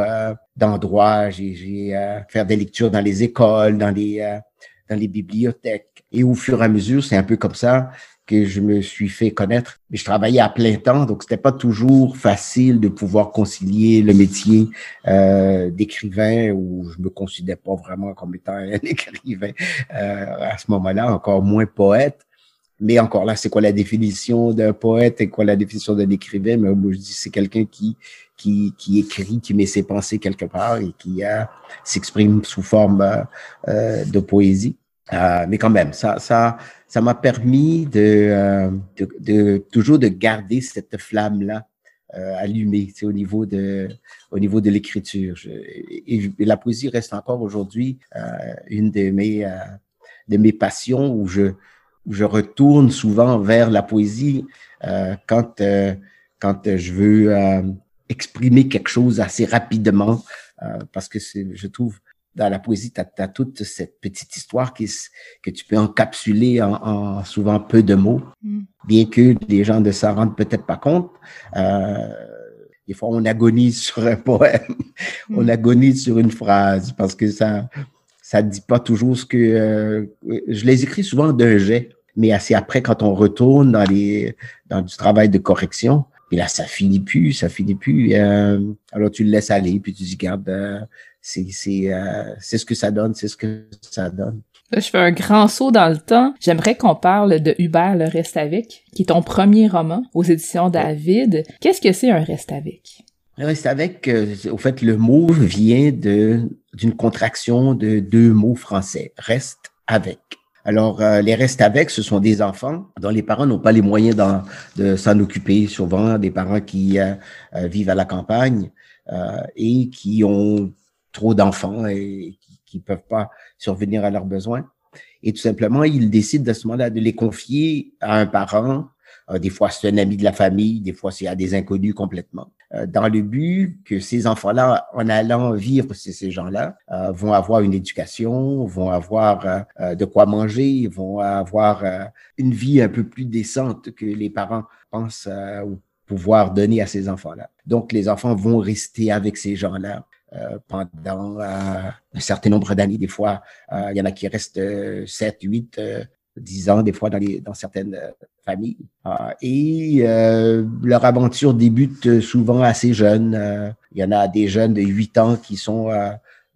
d'endroits. J'ai, j'ai faire des lectures dans les écoles, dans les dans les bibliothèques. Et au fur et à mesure, c'est un peu comme ça que je me suis fait connaître. Mais je travaillais à plein temps, donc c'était pas toujours facile de pouvoir concilier le métier euh, d'écrivain où je me considère pas vraiment comme étant un <laughs> écrivain euh, à ce moment-là, encore moins poète. Mais encore là, c'est quoi la définition d'un poète et quoi la définition d'un écrivain? Mais moi, je dis c'est quelqu'un qui, qui, qui écrit, qui met ses pensées quelque part et qui euh, s'exprime sous forme euh, de poésie. Euh, mais quand même, ça, ça, ça m'a permis de, euh, de, de, toujours de garder cette flamme-là allumé, c'est au niveau de, au niveau de l'écriture. Et, la poésie reste encore aujourd'hui une de mes, de mes passions où je, où je retourne souvent vers la poésie quand, quand je veux exprimer quelque chose assez rapidement, parce que je trouve dans la poésie, tu as, toute cette petite histoire qui, que tu peux encapsuler en, souvent peu de mots, mm. bien que les gens ne s'en rendent peut-être pas compte. Euh, des fois, on agonise sur un poème, <laughs> on mm. agonise sur une phrase parce que ça ça dit pas toujours ce que... Euh, je les écris souvent d'un jet, mais assez après, quand on retourne dans, les, dans du travail de correction, et là, ça finit plus, ça finit plus. Euh, alors, tu le laisses aller, puis tu dis, garde, euh, euh, c'est ce que ça donne, c'est ce que ça donne. je fais un grand saut dans le temps. J'aimerais qu'on parle de Hubert le Reste avec, qui est ton premier roman aux éditions David. Qu'est-ce que c'est un Reste avec? Un Reste avec, euh, au fait, le mot vient de d'une contraction de deux mots français. Reste avec. Alors, euh, les restes avec, ce sont des enfants dont les parents n'ont pas les moyens de s'en occuper, souvent des parents qui vivent à la campagne et qui ont trop d'enfants et qui ne peuvent pas survenir à leurs besoins. Et tout simplement, ils décident à ce moment-là de les confier à un parent. Euh, des fois, c'est un ami de la famille, des fois, c'est à des inconnus complètement. Euh, dans le but que ces enfants-là, en allant vivre chez ces gens-là, euh, vont avoir une éducation, vont avoir de quoi manger, vont avoir une vie un peu plus décente que les parents pensent pouvoir donner à ces enfants-là. Donc, les enfants vont rester avec ces gens-là. Euh, pendant euh, un certain nombre d'années. Des fois, euh, il y en a qui restent 7, 8, 10 ans, des fois dans, les, dans certaines familles. et leur aventure débute souvent assez jeune. Il y en a des jeunes de 8 ans qui sont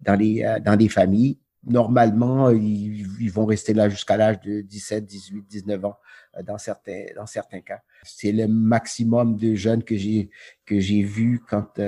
dans, les, dans des familles. Normalement, ils, vont rester là jusqu'à l'âge de 17, 18, 19 ans dans certains, dans certains cas. C'est le maximum de jeunes que j'ai que j'ai vu quand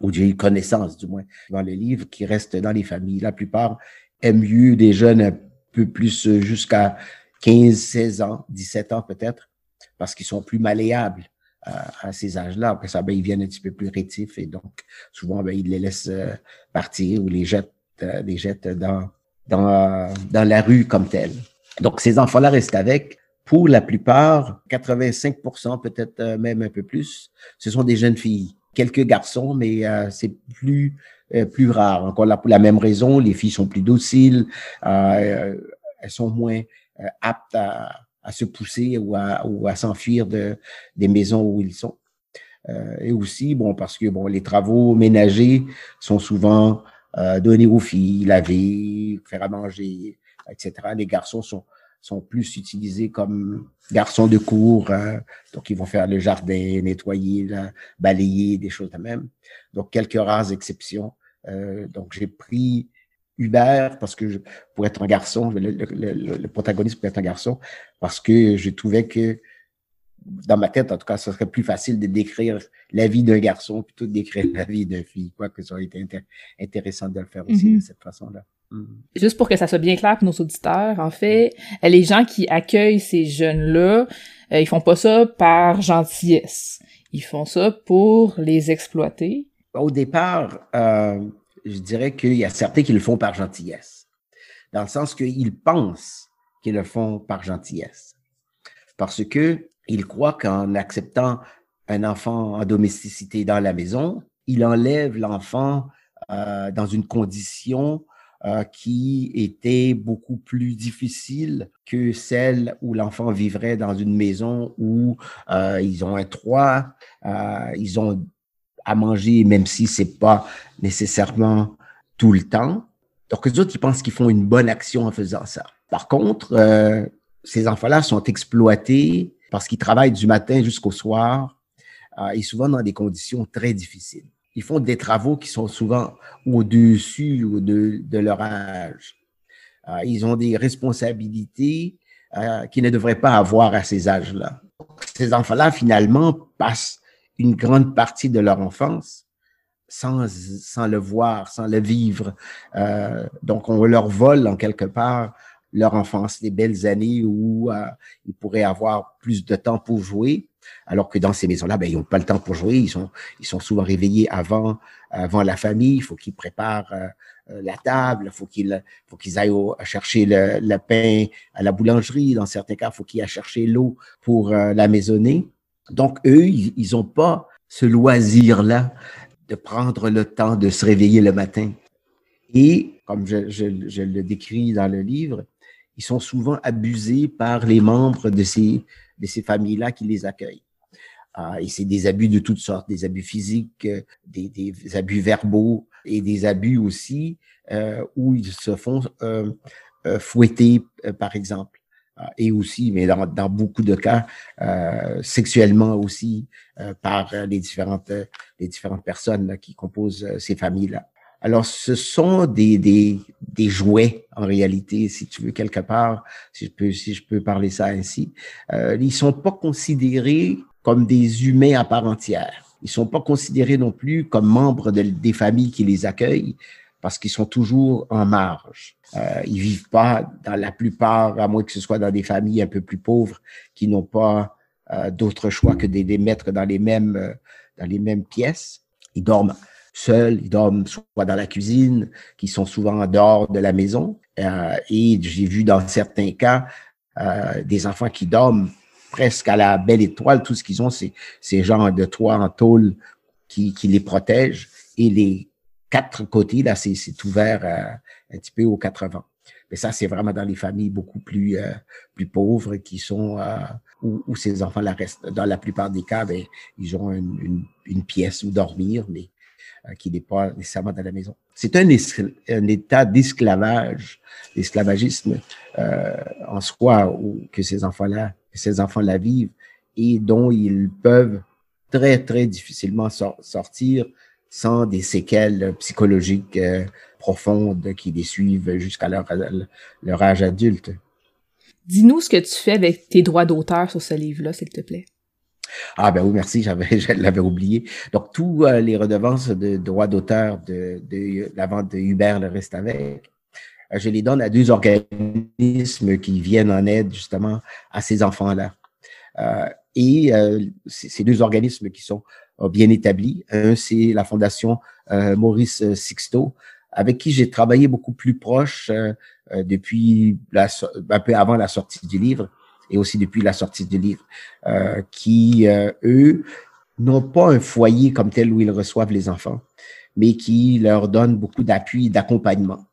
ou j'ai eu connaissance du moins dans les livres qui restent dans les familles. La plupart aiment mieux des jeunes un peu plus euh, jusqu'à 15, 16 ans, 17 ans peut-être, parce qu'ils sont plus malléables à, ces âges-là. Après ça, ben, ils viennent un petit peu plus rétifs et donc souvent ben, ils les laissent euh, partir ou les jettent, euh, les jettent dans, dans, dans la rue comme telle. Donc ces enfants-là restent avec. Pour la plupart, 85%, peut-être même un peu plus, ce sont des jeunes filles quelques garçons, mais euh, c'est plus euh, plus rare. Encore là, pour la même raison, les filles sont plus dociles, euh, elles sont moins aptes à, se pousser ou à, s'enfuir de, des maisons où ils sont. et aussi, bon, parce que bon, les travaux ménagers sont souvent donnés aux filles, laver, faire à manger, etc. Les garçons sont sont plus utilisés comme garçons de cour. Hein. donc, ils vont faire le jardin, nettoyer, balayer, des choses de même. Donc, quelques rares exceptions. Euh, donc, j'ai pris Hubert parce que je, pour être un garçon, le, le, protagoniste pour être un garçon, parce que je trouvais que dans ma tête, en tout cas, ce serait plus facile de décrire la vie d'un garçon plutôt de décrire la vie d'une fille, quoique ça aurait été intéressant de le faire aussi mm-hmm. de cette façon-là. Mm. Juste pour que ça soit bien clair pour nos auditeurs, en fait, les gens qui accueillent ces jeunes-là, euh, ils font pas ça par gentillesse. Ils font ça pour les exploiter. Au départ, euh, je dirais qu'il y a certains qui le font par gentillesse, dans le sens qu'ils pensent qu'ils le font par gentillesse, parce que ils croient qu'en acceptant un enfant en domesticité dans la maison, il enlève l'enfant euh, dans une condition euh, qui était beaucoup plus difficile que celle où l'enfant vivrait dans une maison où euh, ils ont un toit, ils ont à manger, même si c'est pas nécessairement tout le temps. Donc, les autres, ils pensent qu'ils font une bonne action en faisant ça. Par contre, euh, ces enfants-là sont exploités parce qu'ils travaillent du matin jusqu'au soir euh, et souvent dans des conditions très difficiles ils font des travaux qui sont souvent au-dessus de, leur âge. Euh, ils ont des responsabilités qu'ils ne devraient pas avoir à ces âges-là. Ces enfants-là, finalement, passent une grande partie de leur enfance sans, sans le voir, sans le vivre. Euh, donc, on leur vole en quelque part leur enfance, les belles années où euh, ils pourraient avoir plus de temps pour jouer, alors que dans ces maisons-là, ben, ils n'ont pas le temps pour jouer, ils sont, ils sont souvent réveillés avant, avant la famille, il faut qu'ils préparent euh, la table, il faut qu'ils faut qu'ils aillent chercher le, le, pain à la boulangerie, dans certains cas, il faut qu'ils aillent chercher l'eau pour la maisonnée. Donc, eux, ils n'ont pas ce loisir-là de prendre le temps de se réveiller le matin. Et, comme je, le décris dans le livre, ils sont souvent abusés par les membres de ces, familles-là qui les accueillent. Euh, et c'est des abus de toutes sortes, des abus physiques, des, abus verbaux et des abus aussi euh, où ils se font euh, euh fouetter, par exemple. Et aussi, mais dans, dans beaucoup de cas, sexuellement aussi par les différentes, les différentes personnes qui composent ces familles-là. Alors, ce sont des, des, des, jouets en réalité, si tu veux quelque part, si je peux, si je peux parler ça ainsi. Euh, ils sont pas considérés comme des humains à part entière. Ils sont pas considérés non plus comme membres de, des familles qui les accueillent parce qu'ils sont toujours en marge. Euh, ils vivent pas dans la plupart, à moins que ce soit dans des familles un peu plus pauvres qui n'ont pas euh, d'autre choix que de les mettre dans les mêmes, euh, dans les mêmes pièces. Ils dorment seuls, ils dorment soit dans la cuisine, qui sont souvent dehors de la maison. Euh, et j'ai vu dans certains cas euh, des enfants qui dorment presque à la belle étoile. Tout ce qu'ils ont, c'est ces genres de toits en tôle qui, qui les protègent. Et les quatre côtés, là, c'est ouvert euh, un petit peu aux quatre vents. Mais ça, c'est vraiment dans les familles beaucoup plus euh, plus pauvres qui sont euh, où, où, ces enfants-là restent. Dans la plupart des cas, ben, ils ont une, une, une pièce où dormir, mais euh, qui n'est pas nécessairement dans la maison. C'est un, un, état d'esclavage, l'esclavagisme euh, en soi où, que ces enfants-là, ces enfants-là vivent et dont ils peuvent très, très difficilement sortir sans des séquelles psychologiques euh, profondes qui les suivent jusqu'à leur, leur âge adulte. Dis-nous ce que tu fais avec tes droits d'auteur sur ce livre-là, s'il te plaît. Ah ben oui, merci, j'avais, <laughs> je l'avais oublié. Donc, tous euh, les redevances de droits d'auteur de, de, la vente de Hubert le reste avec, euh, je les donne à deux organismes qui viennent en aide justement à ces enfants-là. Euh, et euh, ces deux organismes qui sont bien établis, un c'est la Fondation Maurice Sixto, avec qui j'ai travaillé beaucoup plus proche depuis la, un peu avant la sortie du livre et aussi depuis la sortie du livre, euh, qui, euh, eux, n'ont pas un foyer comme tel où ils reçoivent les enfants, mais qui leur donnent beaucoup d'appui, d'accompagnement.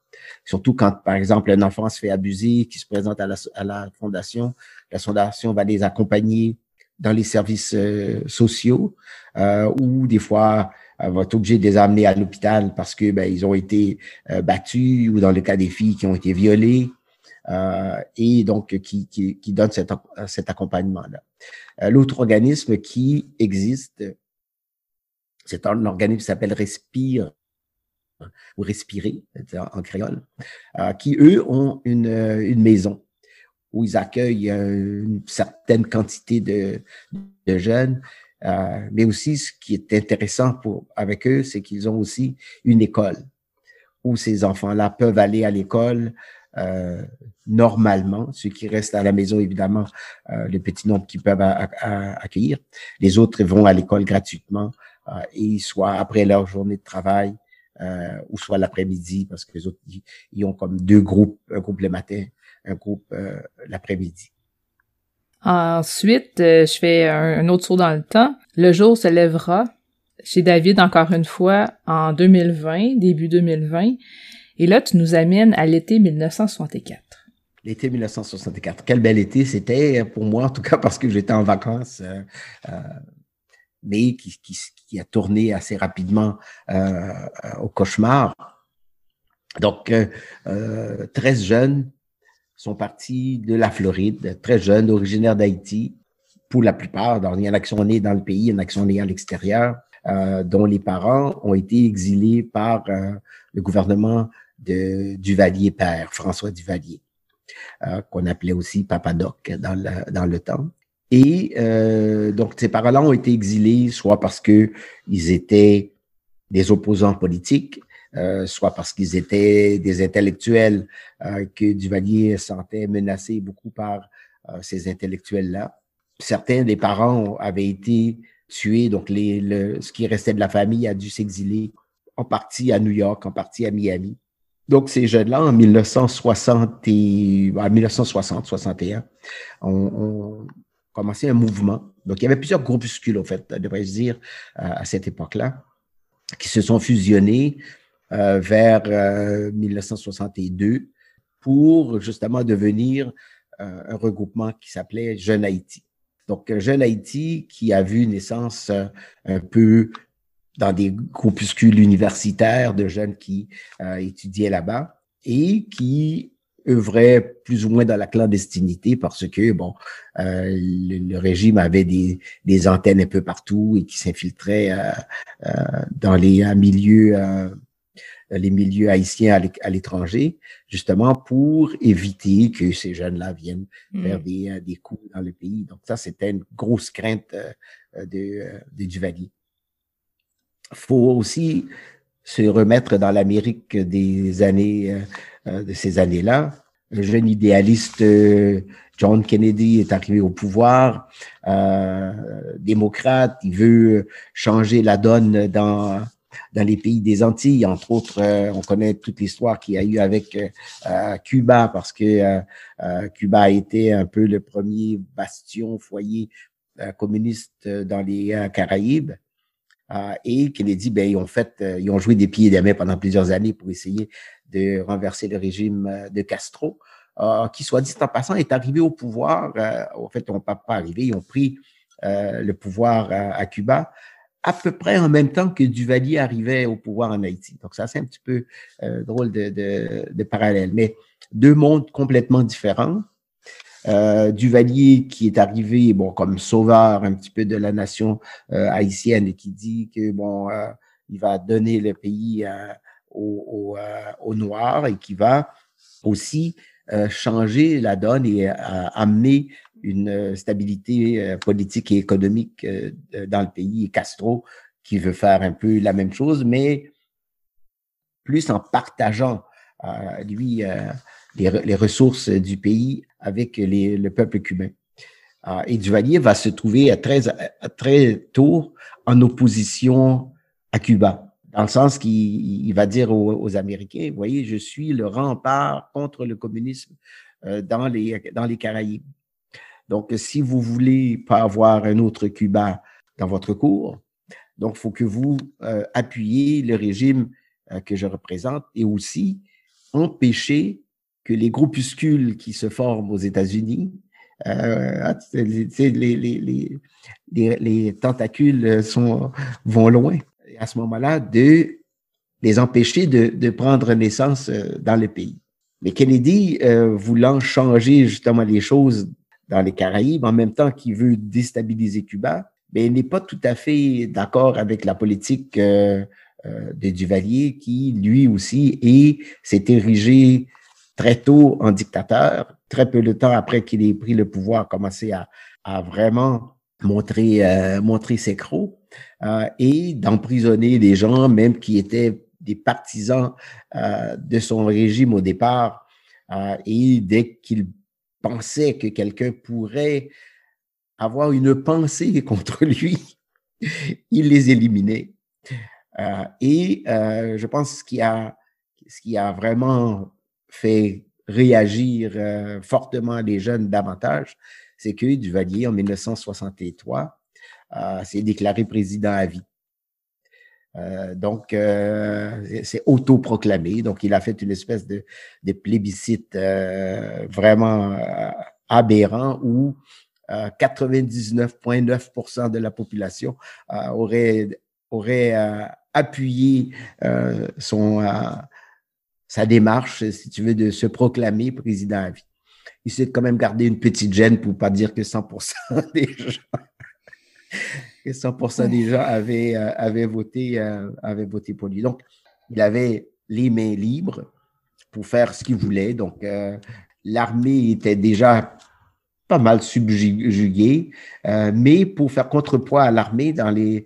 Surtout quand, par exemple, un enfant se fait abuser, qui se présente à la, à la fondation, la fondation va les accompagner dans les services euh, sociaux euh, ou des fois euh, va être obligé de les amener à l'hôpital parce que ben, ils ont été euh, battus ou dans le cas des filles qui ont été violées euh, et donc qui, qui, qui donne cet, cet accompagnement-là. Euh, l'autre organisme qui existe, c'est un organisme qui s'appelle Respire ou Respirer en, créole, euh, qui eux ont une, une maison où ils accueillent une certaine quantité de, jeunes. Euh, mais aussi, ce qui est intéressant pour, avec eux, c'est qu'ils ont aussi une école où ces enfants-là peuvent aller à l'école euh, normalement, ceux qui restent à la maison, évidemment, euh, le petit nombre qu'ils peuvent accueillir. Les autres vont à l'école gratuitement, euh, et soit après leur journée de travail, euh, ou soit l'après-midi, parce que les autres, ils, ont comme deux groupes, un groupe le matin, un groupe euh, l'après-midi. Ensuite, euh, je fais un, un autre saut dans le temps. Le jour se lèvera chez David encore une fois en 2020, début 2020. Et là, tu nous amènes à l'été 1964. L'été 1964. Quel bel été c'était pour moi, en tout cas parce que j'étais en vacances, euh, euh, mais qui, qui, qui, a tourné assez rapidement euh, au cauchemar. Donc, euh, 13 jeunes sont partis de la Floride, très jeunes, originaires d'Haïti, pour la plupart. il y a qui sont nés dans le pays, il y en à l'extérieur, dont les parents ont été exilés par le gouvernement de Duvalier père, François Duvalier, euh, qu'on appelait aussi Papadoc dans le, dans le temps. Et euh, donc, ces parents-là ont été exilés soit parce que ils étaient des opposants politiques, soit parce qu'ils étaient des intellectuels que Duvalier sentait menacé beaucoup par ces intellectuels-là. Certains des parents avaient été tués, donc les, le, ce qui restait de la famille a dû s'exiler en partie à New York, en partie à Miami. Donc, ces jeunes-là, en 1960 et, 1960, 61, ont, commencé un mouvement. Donc, il y avait plusieurs groupuscules, en fait, devrais-je dire, à cette époque-là, qui se sont fusionnés euh, vers 1962 euh, pour justement devenir euh, un regroupement qui s'appelait Jeune Haïti. Donc, Jeune Haïti qui a vu naissance un peu dans des groupuscules universitaires de jeunes qui euh, étudiaient là-bas et qui œuvraient plus ou moins dans la clandestinité parce que bon euh, le, régime avait des, des, antennes un peu partout et qui s'infiltraient euh, euh dans les milieux les milieux haïtiens à l'étranger, justement pour éviter que ces jeunes-là viennent hmm. faire des, des coups dans le pays. Donc ça, c'était une grosse crainte de, de Duvalier faut aussi se remettre dans l'Amérique des années, euh, euh, de ces années-là. Le jeune idéaliste euh, John Kennedy est arrivé au pouvoir, euh, démocrate, il veut changer la donne dans dans les pays des Antilles, entre autres, on connaît toute l'histoire qu'il y a eu avec Cuba, parce que Cuba a été un peu le premier bastion, foyer communiste dans les Caraïbes. Euh, et Kennedy, ben, ils ont fait, euh, ils ont joué des pieds et des mains pendant plusieurs années pour essayer de renverser le régime euh, de Castro, qui, soit dit en passant, est arrivé au pouvoir. en fait, ils n'ont pas, arrivé, ils ont pris le pouvoir à, Cuba à peu près en même temps que Duvalier arrivait au pouvoir en Haïti. Donc, ça, c'est un petit peu drôle de, de, parallèle. Mais deux mondes complètement différents. Euh, Duvalier qui est arrivé comme sauveur un petit peu de la nation euh, haïtienne et qui dit que bon euh, il va donner le pays aux, aux, Noirs et qui va aussi changer la donne et amener une stabilité politique et économique dans le pays. Et Castro qui veut faire un peu la même chose, mais plus en partageant lui les, ressources du pays avec le peuple cubain. Et Duvalier va se trouver très, très tôt en opposition à Cuba, dans le sens qu'il va dire aux, Américains, voyez, je suis le rempart contre le communisme euh, dans, les, dans les Caraïbes. Donc, si vous voulez pas avoir un autre Cuba dans votre cour, donc il faut que vous euh, appuyiez le régime euh, que je représente et aussi empêcher que les groupuscules qui se forment aux États-Unis, euh, les, les, les, les, tentacules sont, vont loin. à ce moment-là, de les empêcher de, de, prendre naissance euh, dans le pays. Mais Kennedy, euh, voulant changer justement les choses dans les Caraïbes, en même temps qu'il veut déstabiliser Cuba, mais n'est pas tout à fait d'accord avec la politique euh, euh de Duvalier, qui lui aussi est s'est érigé très tôt en dictateur. Très peu de temps après qu'il ait pris le pouvoir, commencé à, à vraiment montrer, euh, montrer ses crocs euh, et d'emprisonner des gens, même qui étaient des partisans euh, de son régime au départ. Euh, et dès qu'il pensait que quelqu'un pourrait avoir une pensée <laughs> contre lui, il les éliminait. Euh, et je pense qu'il a, ce qui a vraiment fait réagir euh, fortement les jeunes davantage, c'est que Duvalier, en 1963, euh, s'est déclaré président à vie. Euh, donc, euh, c'est autoproclamé. Donc, il a fait une espèce de, plébiscite vraiment aberrant où 99,9% de la population aurait, aurait appuyé son sa démarche, si tu veux, de se proclamer président à vie. Il s'est quand même gardé une petite gêne pour pas dire que 100% <laughs> des gens, que 100% des gens avaient, euh, voté, euh, avaient voté pour lui. Donc, il avait les mains libres pour faire ce qu'il voulait. Donc, euh, l'armée était déjà pas mal subjuguée, mais pour faire contrepoids à l'armée dans les,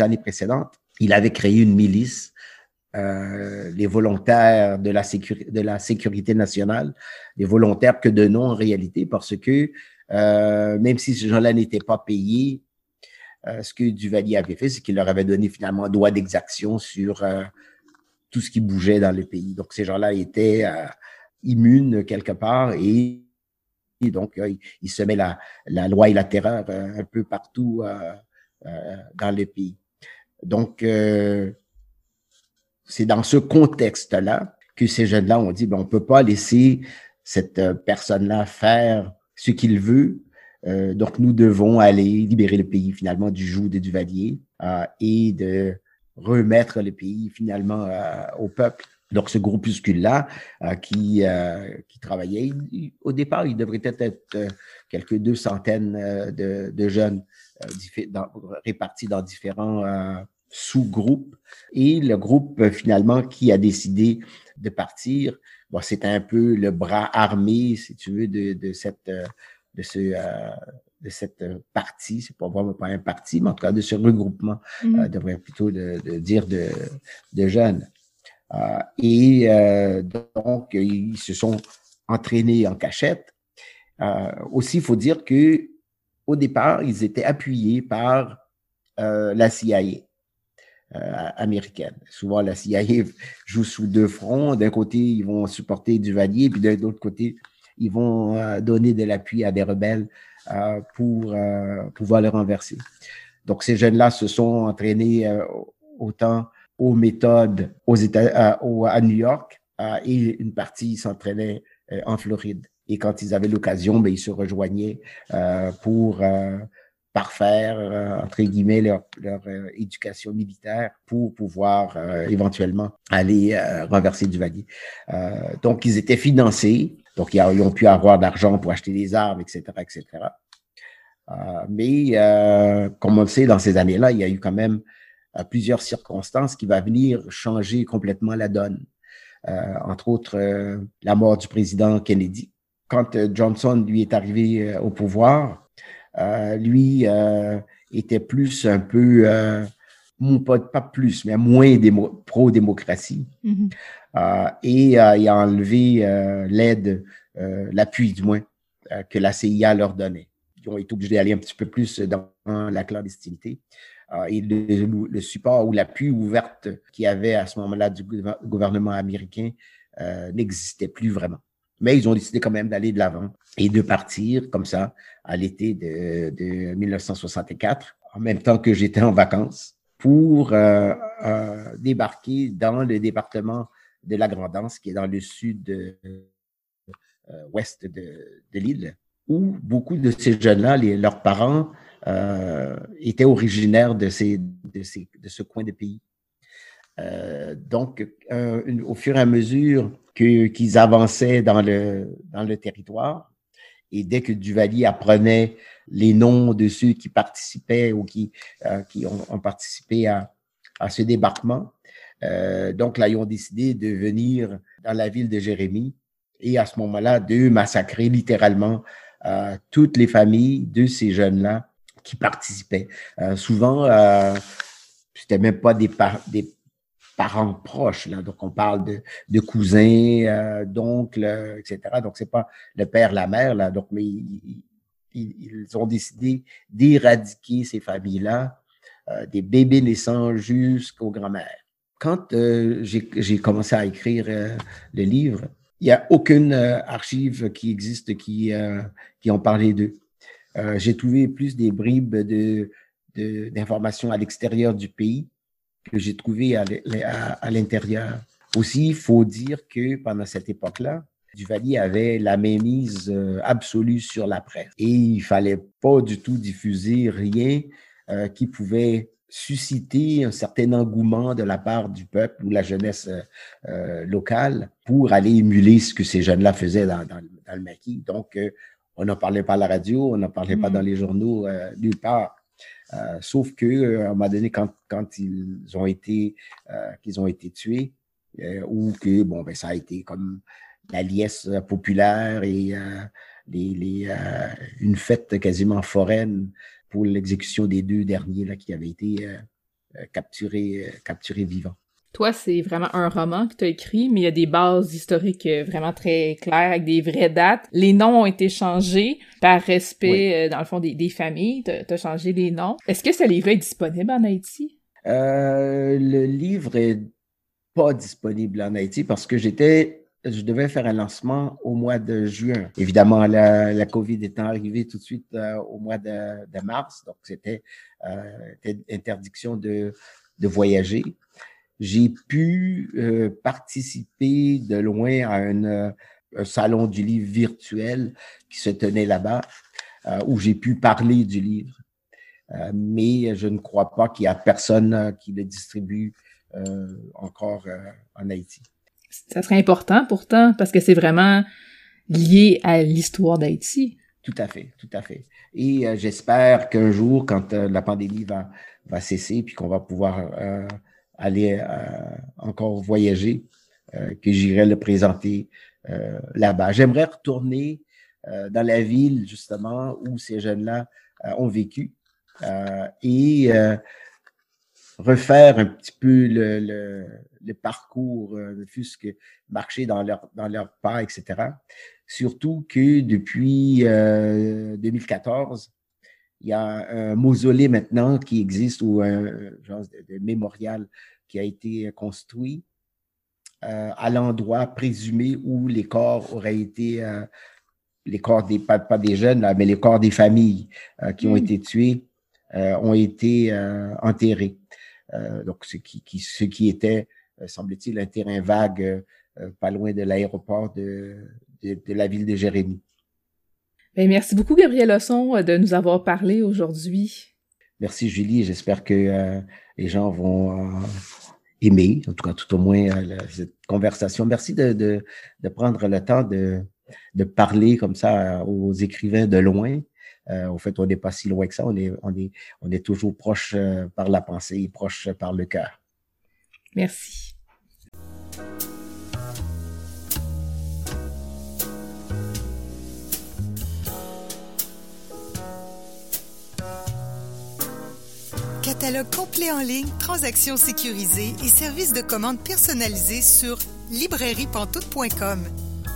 années précédentes, il avait créé une milice les volontaires de la, sécurité nationale, les volontaires que de nom en réalité, parce que même si ces gens-là n'étaient pas payés, euh, ce que Duvalier avait fait, c'est qu'il leur avait donné finalement un droit d'exaction sur tout ce qui bougeait dans le pays. Donc ces gens-là étaient immunes quelque part et, donc ils semaient la, la loi et la terreur un peu partout dans le pays. Donc, c'est dans ce contexte-là que ces jeunes-là ont dit, ben, on peut pas laisser cette euh, personne-là faire ce qu'il veut. Euh, donc, nous devons aller libérer le pays finalement du joug de Duvalier euh, et de remettre le pays finalement euh, au peuple. Donc, ce groupuscule-là qui, qui travaillait, au départ, il devrait être, quelques deux centaines de, de jeunes répartis dans différents sous-groupe. Et le groupe, finalement, qui a décidé de partir, bon, c'est un peu le bras armé, si tu veux, de, de cette, de ce, euh, de cette partie, c'est pas vraiment pas un parti, mais en tout cas de ce regroupement, mm devrait plutôt de, de, dire de, de jeunes. Euh, et donc, ils se sont entraînés en cachette. aussi, il faut dire que au départ, ils étaient appuyés par la CIA. Euh, américaine. Souvent, la CIA <laughs> joue sous deux fronts. D'un côté, ils vont supporter Duvalier, puis de l'autre côté, ils vont euh, donner de l'appui à des rebelles euh, pour pouvoir le renverser. Donc, ces jeunes-là se sont entraînés autant aux méthodes à New York et une partie s'entraînait en Floride. Et quand ils avaient l'occasion, ben, ils se rejoignaient pour parfaire, euh, entre guillemets, leur, euh, éducation militaire pour pouvoir euh, éventuellement aller renverser Duvalier. donc, ils étaient financés, donc ils, ont pu avoir d'argent pour acheter des armes, etc., etc. mais, comme on le sait, dans ces années-là, il y a eu quand même plusieurs circonstances qui vont venir changer complètement la donne. entre autres, la mort du président Kennedy. Quand Johnson, lui, est arrivé au pouvoir, euh, lui euh, était plus un peu, euh, pas, pas plus, mais moins pro-démocratie. Mm-hmm. Et il a enlevé l'aide, l'appui du moins, que la CIA leur donnait. Ils ont été obligés d'aller un petit peu plus dans la clandestinité. et le, support ou l'appui ouverte qu'il y avait à ce moment-là du gouvernement américain n'existait plus vraiment. Mais ils ont décidé quand même d'aller de l'avant et de partir comme ça à l'été de, de 1964, en même temps que j'étais en vacances, pour euh, euh, débarquer dans le département de la Grandance, qui est dans le sud euh, ouest de, l'île, où beaucoup de ces jeunes-là, leurs parents, euh, étaient originaires de, ces, de, ces, de ce coin de pays. Euh, donc, au fur et à mesure qu'ils avançaient dans le, dans le territoire, et dès que Duvalier apprenait les noms de ceux qui participaient ou qui, euh, qui ont, participé à, à ce débarquement, euh, donc là, ils ont décidé de venir dans la ville de Jérémie et à ce moment-là, de massacrer littéralement euh, toutes les familles de ces jeunes-là qui participaient. Euh, souvent, euh, c'était même pas des, des parents proches. Là. Donc, on parle de, de cousins, euh, d'oncles, etc. Donc, c'est pas le père, la mère, là. Donc, mais ils, ils ont décidé d'éradiquer ces familles-là, euh, des bébés naissants jusqu'aux grands-mères. Quand euh, j'ai commencé à écrire euh, le livre, il n'y a aucune euh, archive qui existe qui, qui ont parlé d'eux. j'ai trouvé plus des bribes de d'informations à l'extérieur du pays que j'ai trouvé à, l'intérieur. Aussi, il faut dire que pendant cette époque-là, Duvalier avait la mainmise euh, absolue sur la presse. Et il fallait pas du tout diffuser rien euh, qui pouvait susciter un certain engouement de la part du peuple ou la jeunesse euh, locale pour aller émuler ce que ces jeunes-là faisaient dans, le maquis. Donc, on n'en parlait pas à la radio, on n'en parlait pas mm. dans les journaux, nulle part. Euh, sauf que euh, à un moment donné, quand, quand ils ont été euh, qu'ils ont été tués, ou que bon ben ça a été comme la liesse populaire et les, les, une fête quasiment foraine pour l'exécution des deux derniers là qui avaient été capturés capturés vivants. Toi, c'est vraiment un roman que tu as écrit, mais il y a des bases historiques euh, vraiment très claires avec des vraies dates. Les noms ont été changés par respect, euh, dans le fond, des, des familles. Tu as changé les noms. Est-ce que ce livre est disponible en Haïti? Euh, le livre est pas disponible en Haïti parce que j'étais je devais faire un lancement au mois de juin. Évidemment, la, COVID étant arrivée tout de suite au mois de, mars, donc c'était euh, interdiction de, voyager j'ai pu euh, participer de loin à euh, un salon du livre virtuel qui se tenait là-bas, euh, où j'ai pu parler du livre. mais je ne crois pas qu'il y a personne qui le distribue encore en Haïti. Ça serait important pourtant, parce que c'est vraiment lié à l'histoire d'Haïti. Tout à fait, tout à fait. Et j'espère qu'un jour, quand la pandémie va, va cesser, puis qu'on va pouvoir aller euh, encore voyager, euh, que j'irai le présenter euh, là-bas. J'aimerais retourner dans la ville, justement, où ces jeunes-là ont vécu et refaire un petit peu le, le, le parcours, ne fût-ce que marcher dans leur, dans leur pas, etc. Surtout que depuis 2014, il y a un mausolée maintenant qui existe ou un genre de, mémorial qui a été construit euh, à l'endroit présumé où les corps auraient été, euh, les corps des, pas, des jeunes, mais les corps des familles euh, qui ont hmm. été tués ont été enterrés. Donc, ce qui, qui, ce qui était, semble-t-il, un terrain vague pas loin de l'aéroport de, de, de la ville de Jérémie. Ben, merci beaucoup, Gabriel Osson, euh, de nous avoir parlé aujourd'hui. Merci, Julie. J'espère que euh, les gens vont euh, aimer, en tout cas, tout au moins, cette conversation. Merci de, de, de, prendre le temps de, de parler comme ça aux écrivains de loin. Au fait, on n'est pas si loin que ça. On est, on est, on est toujours proche par la pensée et proche par le cœur. Merci. Catalogue complet en ligne, transactions sécurisées et services de commande personnalisés sur librairiepantoute.com.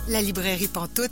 La librairie Pantoute,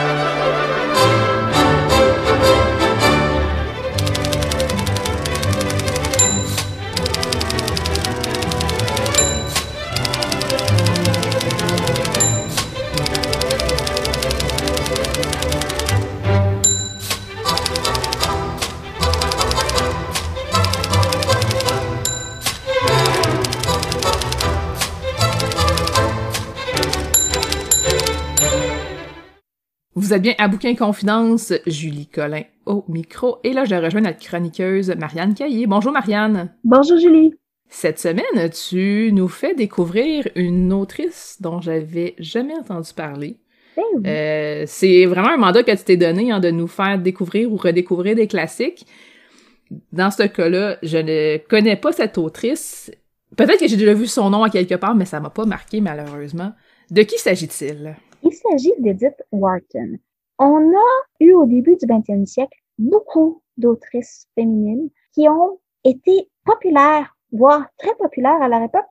Vous êtes bien à Bouquin Confidence, Julie Collin au micro. Et là, je rejoins notre chroniqueuse Marianne Caillé. Bonjour Marianne. Bonjour Julie. Cette semaine, tu nous fais découvrir une autrice dont j'avais jamais entendu parler. Euh, c'est vraiment un mandat que tu t'es donné hein, de nous faire découvrir ou redécouvrir des classiques. Dans ce cas-là, je ne connais pas cette autrice. Peut-être que j'ai déjà vu son nom à quelque part, mais ça m'a pas marqué malheureusement. De qui s'agit-il? Il s'agit d'Edith Wharton. On a eu au début du 20e siècle beaucoup d'autrices féminines qui ont été populaires, voire très populaires à leur époque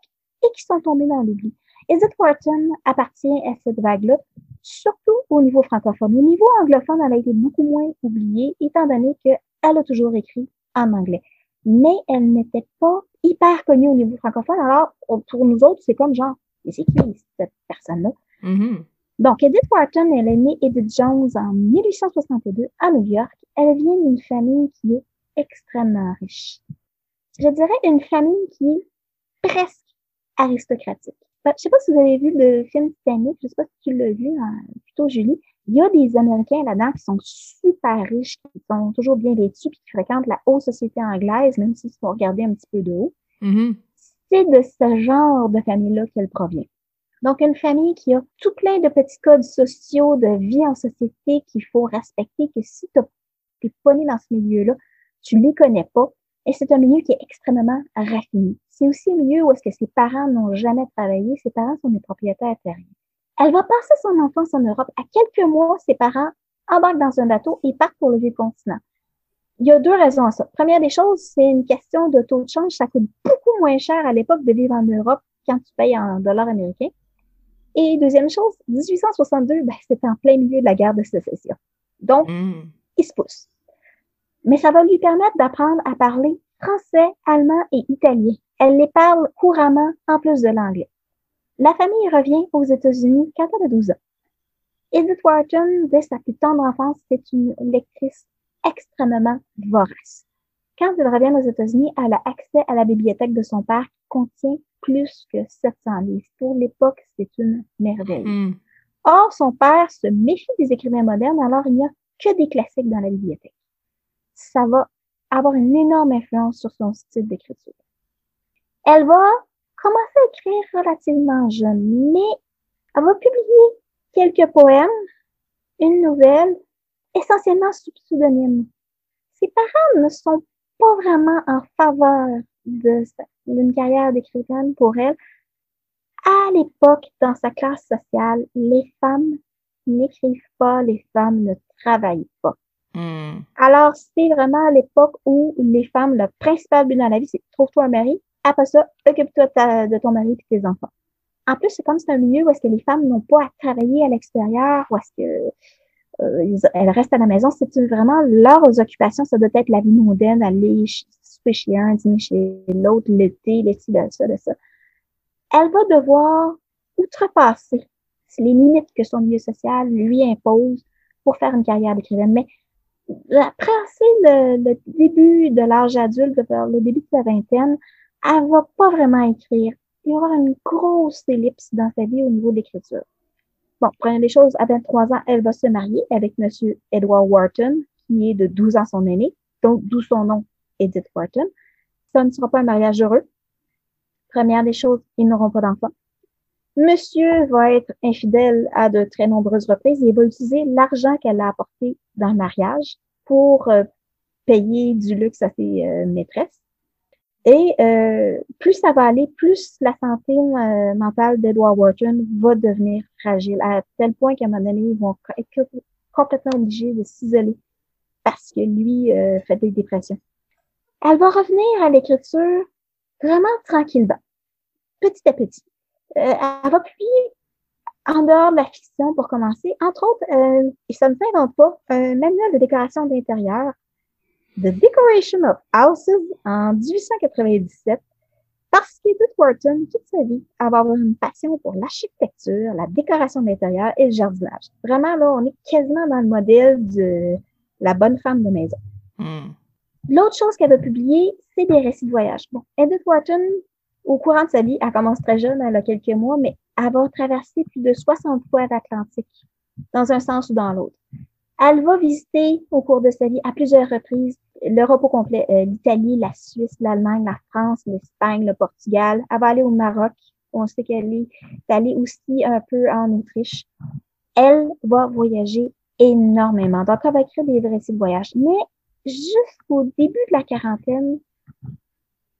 et qui sont tombées dans l'oubli. Edith Wharton appartient à cette vague-là, surtout au niveau francophone. Au niveau anglophone, elle a été beaucoup moins oubliée, étant donné qu'elle a toujours écrit en anglais. Mais elle n'était pas hyper connue au niveau francophone. Alors, pour nous autres, c'est comme genre, c'est qui cette personne-là? Mm-hmm. Donc, Edith Wharton, elle est née Edith Jones en 1862 à New York. Elle vient d'une famille qui est extrêmement riche. Je dirais une famille qui est presque aristocratique. Ben, je sais pas si vous avez vu le film Titanic, je sais pas si tu l'as vu, hein, plutôt Julie. Il y a des Américains là-dedans qui sont super riches, qui sont toujours bien vêtus, puis qui fréquentent la haute société anglaise, même s'ils sont regardés un petit peu de haut. Mm-hmm. C'est de ce genre de famille-là qu'elle provient. Donc, une famille qui a tout plein de petits codes sociaux de vie en société qu'il faut respecter, que si tu n'es pas né dans ce milieu-là, tu les connais pas. Et c'est un milieu qui est extrêmement raffiné. C'est aussi un milieu où est-ce que ses parents n'ont jamais travaillé, ses parents sont des propriétaires terriens. Elle va passer son enfance en Europe. À quelques mois, ses parents embarquent dans un bateau et partent pour le vieux continent. Il y a deux raisons à ça. Première des choses, c'est une question de taux de change. Ça coûte beaucoup moins cher à l'époque de vivre en Europe quand tu payes en dollars américains. Et deuxième chose, 1862, ben, c'était en plein milieu de la guerre de sécession. Donc, Mm. il se pousse. Mais ça va lui permettre d'apprendre à parler français, allemand et italien. Elle les parle couramment en plus de l'anglais. La famille revient aux États-Unis quand elle a 12 ans. Edith Wharton, dès sa plus tendre enfance, c'est une lectrice extrêmement vorace. Quand elle revient aux États-Unis, elle a accès à la bibliothèque de son père qui contient plus que 700 livres. Pour l'époque, c'est une merveille. Mm. Or, son père se méfie des écrivains modernes, alors il n'y a que des classiques dans la bibliothèque. Ça va avoir une énorme influence sur son style d'écriture. Elle va commencer à écrire relativement jeune, mais elle va publier quelques poèmes, une nouvelle, essentiellement sous pseudonyme. Ses parents ne sont pas vraiment en faveur de d'une carrière d'écrivaine pour elle. À l'époque, dans sa classe sociale, les femmes n'écrivent pas, les femmes ne travaillent pas. Mm. Alors, c'est vraiment à l'époque où les femmes, le principal but dans la vie, c'est trouve-toi un mari. Après ça, occupe-toi de, ton mari et tes enfants. En plus, c'est comme c'est un milieu où est-ce que les femmes n'ont pas à travailler à l'extérieur, où est-ce que euh, elles restent à la maison. C'est vraiment leurs occupations? Ça doit être la vie mondaine, aller un, chez l'autre, l'été, de ça. Elle va devoir outrepasser les limites que son milieu social lui impose pour faire une carrière d'écrivaine. Mais après le, le début de l'âge adulte, le début de sa vingtaine, elle va pas vraiment écrire. Il y avoir une grosse ellipse dans sa vie au niveau de l'écriture. Bon, première des choses, à 23 ans, elle va se marier avec Monsieur Edward Wharton, qui est de 12 ans son aîné, donc d'où son nom, Edith Wharton. Ça ne sera pas un mariage heureux. Première des choses, ils n'auront pas d'enfants. Monsieur va être infidèle à de très nombreuses reprises il va utiliser l'argent qu'elle a apporté dans le mariage pour euh, payer du luxe à ses euh, maîtresses. Et euh, plus ça va aller, plus la santé euh, mentale d'Edward Wharton va devenir fragile, à tel point qu'à un moment donné, ils vont être complètement obligés de s'isoler parce que lui fait des dépressions. Elle va revenir à l'écriture vraiment tranquillement, petit à petit. Euh, elle va publier en dehors de la fiction pour commencer. Entre autres, euh, et ça ne s'invente pas, un manuel de décoration d'intérieur, The Decoration of Houses en 1897, parce qu'Edith Wharton, toute sa vie, elle va avoir une passion pour l'architecture, la décoration d'intérieur et le jardinage. Vraiment, là, on est quasiment dans le modèle de la bonne femme de maison. Mm. L'autre chose qu'elle va publier, c'est des récits de voyage. Bon, Edith Wharton, au courant de sa vie, elle commence très jeune, elle a quelques mois, mais elle va traverser plus de 60 fois l'Atlantique, dans un sens ou dans l'autre. Elle va visiter au cours de sa vie à plusieurs reprises l'Europe au complet, euh, l'Italie, la Suisse, l'Allemagne, la France, l'Espagne, le Portugal. Elle va aller au Maroc. On sait qu'elle est allée aussi un peu en Autriche. Elle va voyager énormément. Donc, elle va écrire des récits de voyage. Mais jusqu'au début de la quarantaine,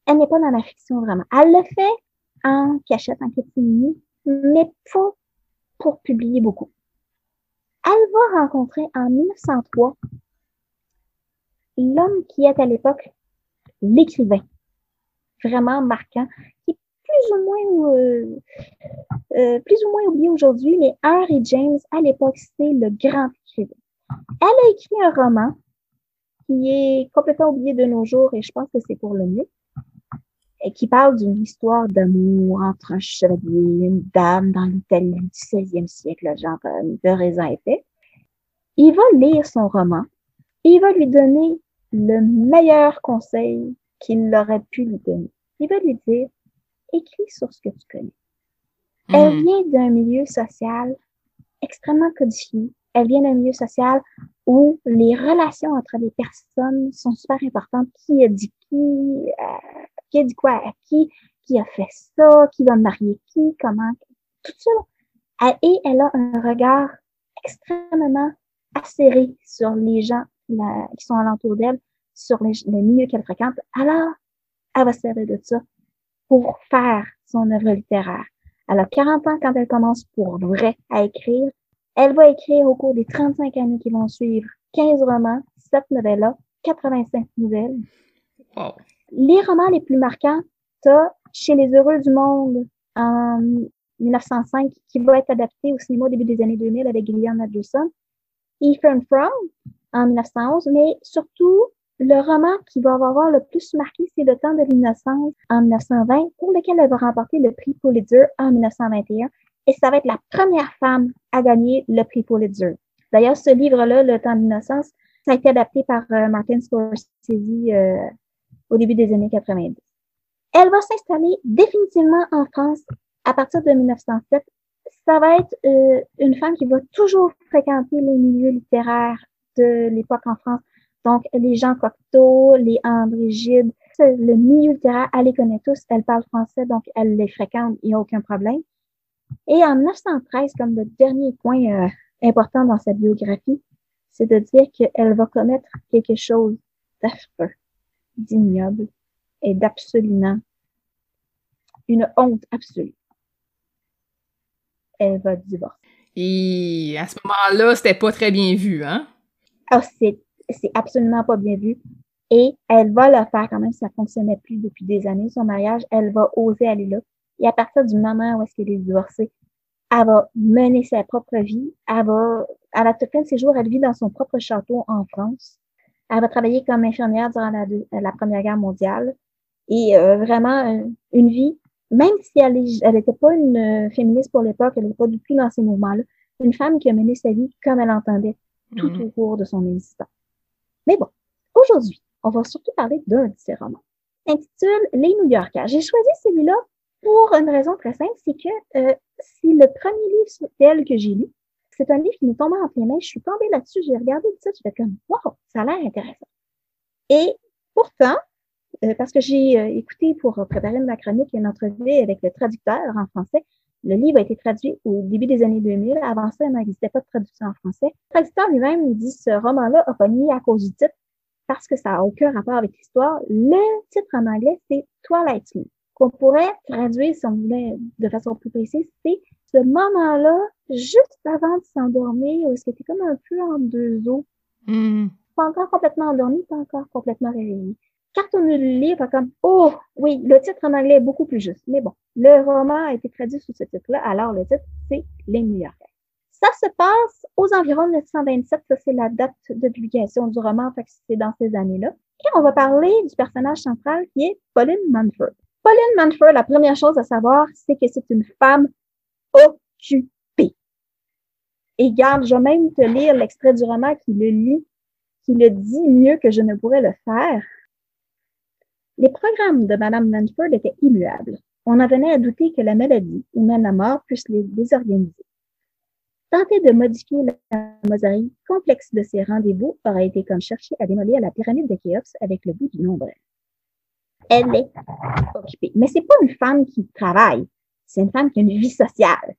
elle n'est pas dans la fiction vraiment. Elle le fait en cachette, en catimini, mais pas pour publier beaucoup. Elle va rencontrer en 1903 l'homme qui est à l'époque l'écrivain, vraiment marquant, qui est plus ou moins euh, euh, plus ou moins oublié aujourd'hui, mais Henry James, à l'époque, c'est le grand écrivain. Elle a écrit un roman qui est complètement oublié de nos jours et je pense que c'est pour le mieux, et qui parle d'une histoire d'amour entre un chevalier et une dame dans l'Italie du 16e siècle, genre euh, de raisin épais. Il va lire son roman et il va lui donner le meilleur conseil qu'il aurait pu lui donner. Il va lui dire, écris sur ce que tu connais. Elle Mm. vient d'un milieu social extrêmement codifié. Elle vient d'un milieu social où les relations entre les personnes sont super importantes. Qui a dit qui, euh, qui a dit quoi à qui, qui a fait ça, qui va marier qui, comment, tout ça. Et elle a un regard extrêmement acéré sur les gens qui sont alentour d'elle, sur les, les milieux qu'elle fréquente. Alors, elle va se servir de ça pour faire son œuvre littéraire. Elle a 40 ans quand elle commence pour vrai à écrire. Elle va écrire au cours des 35 années qui vont suivre 15 romans, 7 novellas, 85 nouvelles. Wow. Les romans les plus marquants, t'as Chez les Heureux du Monde en 1905, qui va être adapté au cinéma au début des années 2000 avec Gillian Anderson. Ethan From en 1911, mais surtout, le roman qui va avoir le plus marqué, c'est Le temps de l'innocence en 1920, pour lequel elle va remporter le prix Pulitzer en 1921. Et ça va être la première femme à gagner le prix Pulitzer. D'ailleurs, ce livre-là, Le temps de l'innocence, ça a été adapté par euh, Martin Scorsese euh, au début des années 90. Elle va s'installer définitivement en France à partir de 1907. Ça va être euh, une femme qui va toujours fréquenter les milieux littéraires de l'époque en France. Donc, les Jean Cocteau, les André Gide, le milieu littéraire, elle les connaît tous, elle parle français, donc elle les fréquente, il n'y a aucun problème. Et en 1913, comme le dernier point euh, important dans sa biographie, c'est de dire qu'elle va commettre quelque chose d'affreux, d'ignoble et d'absolument une honte absolue. Elle va divorcer. Et à ce moment-là, c'était pas très bien vu, hein? Ah, c'est, c'est absolument pas bien vu. Et elle va le faire quand même, ça fonctionnait plus depuis des années, son mariage. Elle va oser aller là. Et à partir du moment où est-ce qu'elle est divorcée, elle va mener sa propre vie. Elle va, à la fin de ses jours, elle vit dans son propre château en France. Elle va travailler comme infirmière durant la, la Première Guerre mondiale. Et euh, vraiment, euh, une vie, même si elle n'était pas une euh, féministe pour l'époque, elle n'était pas du tout dans ces mouvements-là, une femme qui a mené sa vie comme elle entendait tout Mhm. au cours de son existence. Mais bon, aujourd'hui, on va surtout parler d'un de ses romans. Intitule Les New Yorkers. J'ai choisi celui-là pour une raison très simple, c'est que euh, c'est le premier livre sur que j'ai lu. C'est un livre qui m'est tombé entre les mains. Je suis tombée là-dessus, j'ai regardé j'ai fait comme Wow, ça a l'air intéressant. Et pourtant, euh, parce que j'ai euh, écouté pour préparer ma chronique une entrevue avec le traducteur en français, le livre a été traduit au début des années 2000. Avant ça, il n'existait pas de traduction en français. Le traducteur lui-même dit ce roman-là a pogné à cause du titre parce que ça n'a aucun rapport avec l'histoire. Le titre en anglais, c'est Twilight Zone. Qu'on pourrait traduire, si on voulait, de façon plus précise, c'est ce moment-là, juste avant de s'endormir, où c'était comme un peu en deux eaux. Hmm. Pas encore complètement endormi, pas encore complètement réveillé. Quand on le lit, on comme, oh, oui, le titre en anglais est beaucoup plus juste. Mais bon, le roman a été traduit sous ce titre-là, alors le titre, c'est Les New Yorkers. Ça se passe aux environs de 1927, ça c'est la date de publication du roman, fait que c'est dans ces années-là. Et on va parler du personnage central qui est Pauline Manford. Pauline Manford, la première chose à savoir, c'est que c'est une femme occupée. Et garde, je vais même te lire l'extrait du roman qui le lit, qui le dit mieux que je ne pourrais le faire. Les programmes de Madame Manford étaient immuables. On en venait à douter que la maladie ou même la mort puisse les désorganiser. Tenter de modifier la mosaïque complexe de ces rendez-vous aurait été comme chercher à démolir la pyramide de Khéops avec le bout du nombril. Elle est occupée. Mais c'est pas une femme qui travaille. C'est une femme qui a une vie sociale.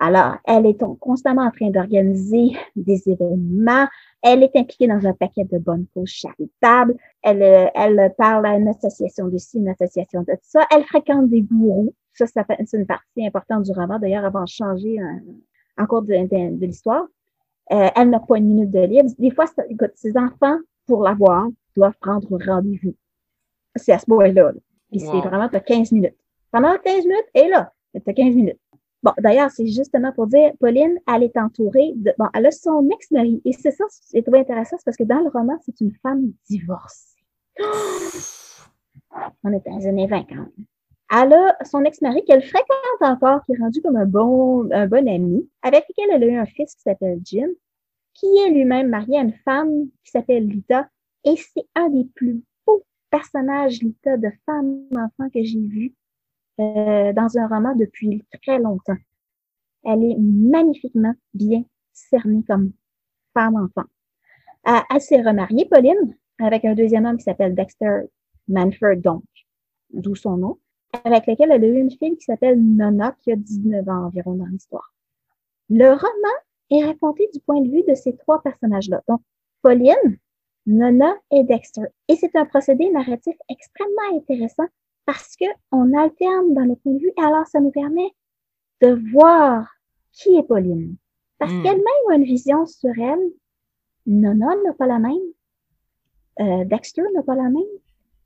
Alors, elle est constamment en train d'organiser des événements. Elle est impliquée dans un paquet de bonnes causes charitables. Elle, euh, elle parle à une association de ci, une association de ça. Elle fréquente des gourous. Ça, c'est une partie importante du roman. D'ailleurs, avant de changer en cours de, l'histoire. Euh, elle n'a pas une minute de libre. Des fois, écoute, ses enfants, pour la voir, doivent prendre rendez-vous. C'est à ce moment-là. là. Puis Wow. c'est vraiment, tu as 15 minutes. Pendant 15 minutes, et là, tu as 15 minutes. Bon, d'ailleurs, c'est justement pour dire, Pauline, elle est entourée de, bon, elle a son ex-mari. Et c'est ça, c'est trouvé intéressant, c'est parce que dans le roman, c'est une femme divorcée. <gasps> On est dans les années 20 quand même. Elle a son ex-mari qu'elle fréquente encore, qui est rendu comme un bon, un bon ami, avec lequel elle a eu un fils qui s'appelle Jim, qui est lui-même marié à une femme qui s'appelle Lita. Et c'est un des plus beaux personnages, Lita, de femme-enfant que j'ai vu euh, dans un roman depuis très longtemps. Elle est magnifiquement bien cernée comme femme-enfant. Euh, elle s'est remariée, Pauline, avec un deuxième homme qui s'appelle Dexter Manford, donc, d'où son nom, avec lequel elle a eu une fille qui s'appelle Nona, qui a 19 ans environ dans l'histoire. Le roman est raconté du point de vue de ces trois personnages-là. Donc, Pauline, Nona et Dexter. Et c'est un procédé narratif extrêmement intéressant parce que on alterne dans les points de vue et alors ça nous permet de voir qui est Pauline. Parce Mm. qu'elle-même a une vision sur elle. Nona n'a pas la même. Euh, Dexter n'a pas la même.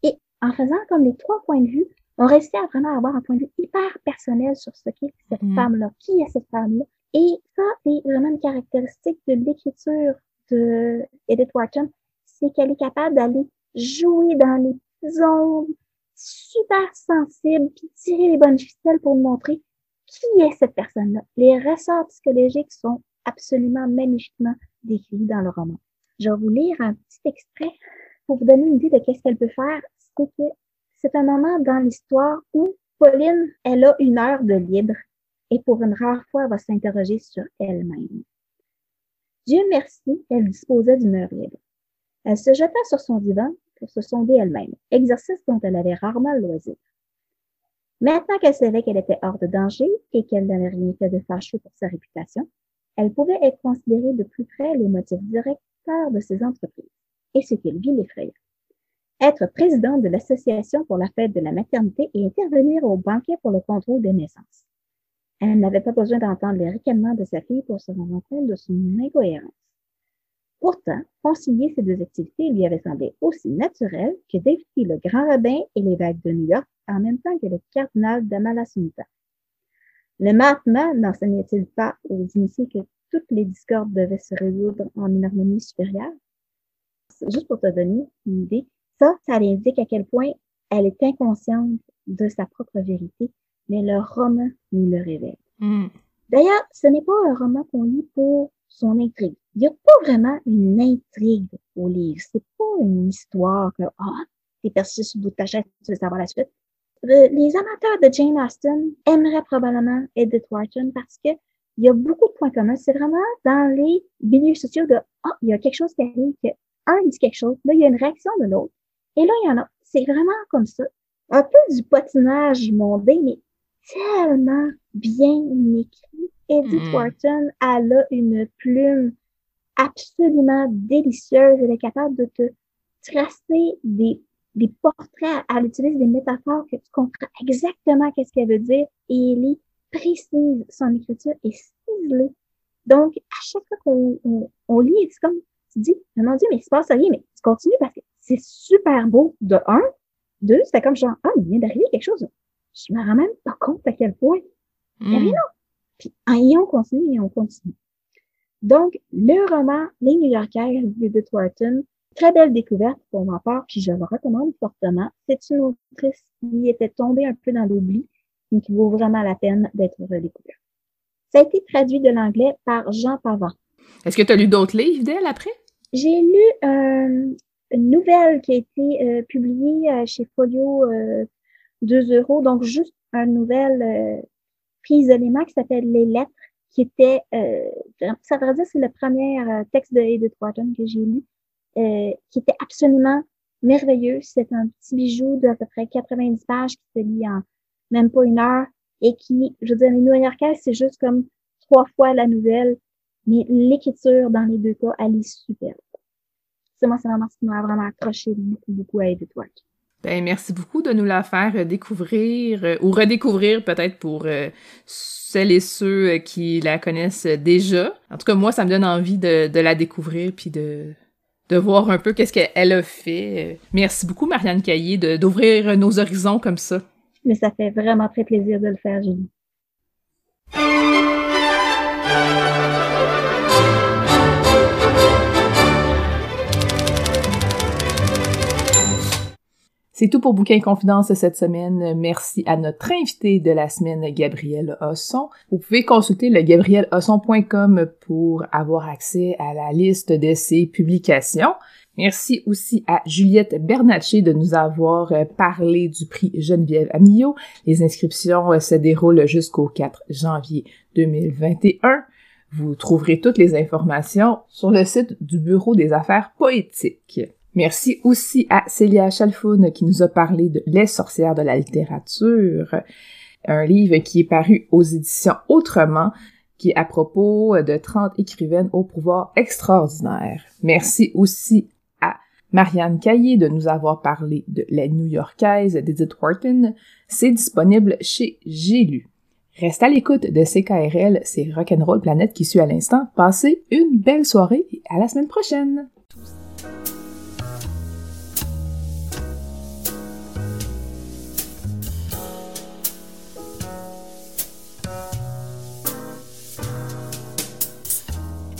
Et en faisant comme les trois points de vue, on réussit à vraiment avoir un point de vue hyper personnel sur ce qu'est cette Mm. femme-là. Qui est cette femme-là? Et ça, c'est vraiment une caractéristique de l'écriture de Edith Wharton. C'est qu'elle est capable d'aller jouer dans les zones super sensibles, puis tirer les bonnes ficelles pour montrer qui est cette personne-là. Les ressorts psychologiques sont absolument magnifiquement décrits dans le roman. Je vais vous lire un petit extrait pour vous donner une idée de qu'est-ce qu'elle peut faire. C'est que c'est un moment dans l'histoire où Pauline, elle a une heure de libre et pour une rare fois, elle va s'interroger sur elle-même. Dieu merci, elle disposait d'une heure libre. Elle se jeta sur son divan pour se sonder elle-même, exercice dont elle avait rarement le loisir. Maintenant qu'elle savait qu'elle était hors de danger et qu'elle n'avait rien fait de fâcheux pour sa réputation, elle pouvait être considérée de plus près les motifs directeurs de ses entreprises. Et ce qu'elle vit l'effrayait. Être présidente de l'Association pour la fête de la maternité et intervenir au banquet pour le contrôle des naissances. Elle n'avait pas besoin d'entendre les ricanements de sa fille pour se rendre compte de son incohérence. Pourtant, concilier ces deux activités lui avait semblé aussi naturel que d'éviter le grand rabbin et l'évêque de New York en même temps que le cardinal d'Amalasunta. Le Mahatma n'enseignait-il pas aux initiés que toutes les discordes devaient se résoudre en une harmonie supérieure? Juste pour te donner une idée, ça, ça indique à quel point elle est inconsciente de sa propre vérité, mais le roman nous le révèle. Mm. D'ailleurs, ce n'est pas un roman qu'on lit pour son intrigue. Il n'y a pas vraiment une intrigue au livre. C'est pas une histoire que, ah, t'es perçu sur le bout de ta tu veux savoir la suite. Le- les amateurs de Jane Austen aimeraient probablement Edith Wharton parce que il y a beaucoup de points communs. C'est vraiment dans les milieux sociaux de, ah, il y a quelque chose qui arrive, que un dit quelque chose, là, il y a une réaction de l'autre. Et là, il y en a. C'est vraiment comme ça. Un peu du patinage mondain, mais tellement bien écrit. Edith Mm. Wharton, elle a une plume absolument délicieuse. Elle est capable de te tracer des, des portraits. Elle utilise des métaphores que tu comprends exactement qu'est-ce qu'elle veut dire et elle est précise. Son écriture est ciselée. Donc, à chaque fois qu'on on, on lit, c'est comme, tu dis, mais mon Dieu, mais il se passe rien, mais tu continues parce que c'est super beau. De un. Deux, c'était comme genre, ah, il vient d'arriver quelque chose. Je me rends même pas compte à quel point. Mm. Mais non. Puis, et on continue et on continue. Donc, le roman Les New-Yorkais d'Edith Wharton, très belle découverte pour ma part, puis je le recommande fortement. C'est une autrice qui était tombée un peu dans l'oubli, mais qui vaut vraiment la peine d'être redécouverte. Ça a été traduit de l'anglais par Jean Pavant. Est-ce que tu as lu d'autres livres d'elle après? J'ai lu euh, une nouvelle qui a été euh, publiée euh, chez Folio euh, 2 euros, donc juste une nouvelle prise isolément qui s'appelle Les Lettres, qui était, euh, ça veut dire c'est le premier euh, texte de Edith Wharton que j'ai lu, euh, qui était absolument merveilleux. C'est un petit bijou d'à peu près 90 pages qui se lit en même pas une heure et qui, je veux dire, les New-Yorkais, c'est juste comme trois fois la nouvelle, mais l'écriture dans les deux cas, elle est superbe. C'est moi, c'est vraiment ce qui m'a vraiment accroché beaucoup à Edith Wharton. Ben, merci beaucoup de nous la faire euh, découvrir euh, ou redécouvrir peut-être pour euh, celles et ceux qui la connaissent déjà. En tout cas, moi, ça me donne envie de, la découvrir puis de, voir un peu qu'est-ce qu'elle a fait. Merci beaucoup, Marianne Caillé, d'ouvrir nos horizons comme ça. Mais ça fait vraiment très plaisir de le faire, Julie. C'est tout pour Bouquin Confidence cette semaine. Merci à notre invité de la semaine, Gabriel Hosson. Vous pouvez consulter le gabrielhosson.com pour avoir accès à la liste de ses publications. Merci aussi à Juliette Bernatchez de nous avoir parlé du prix Geneviève Amillot. Les inscriptions se déroulent jusqu'au 4 janvier 2021. Vous trouverez toutes les informations sur le site du Bureau des affaires poétiques. Merci aussi à Célia Chalfoun qui nous a parlé de Les sorcières de la littérature, un livre qui est paru aux éditions Autrement, qui est à propos de 30 écrivaines au pouvoir extraordinaire. Merci aussi à Marianne Caillé de nous avoir parlé de La New-Yorkaise d'Edith Wharton. C'est disponible chez J'ai lu. Reste à l'écoute de CKRL, c'est Rock'n'Roll Planète qui suit à l'instant. Passez une belle soirée et à la semaine prochaine!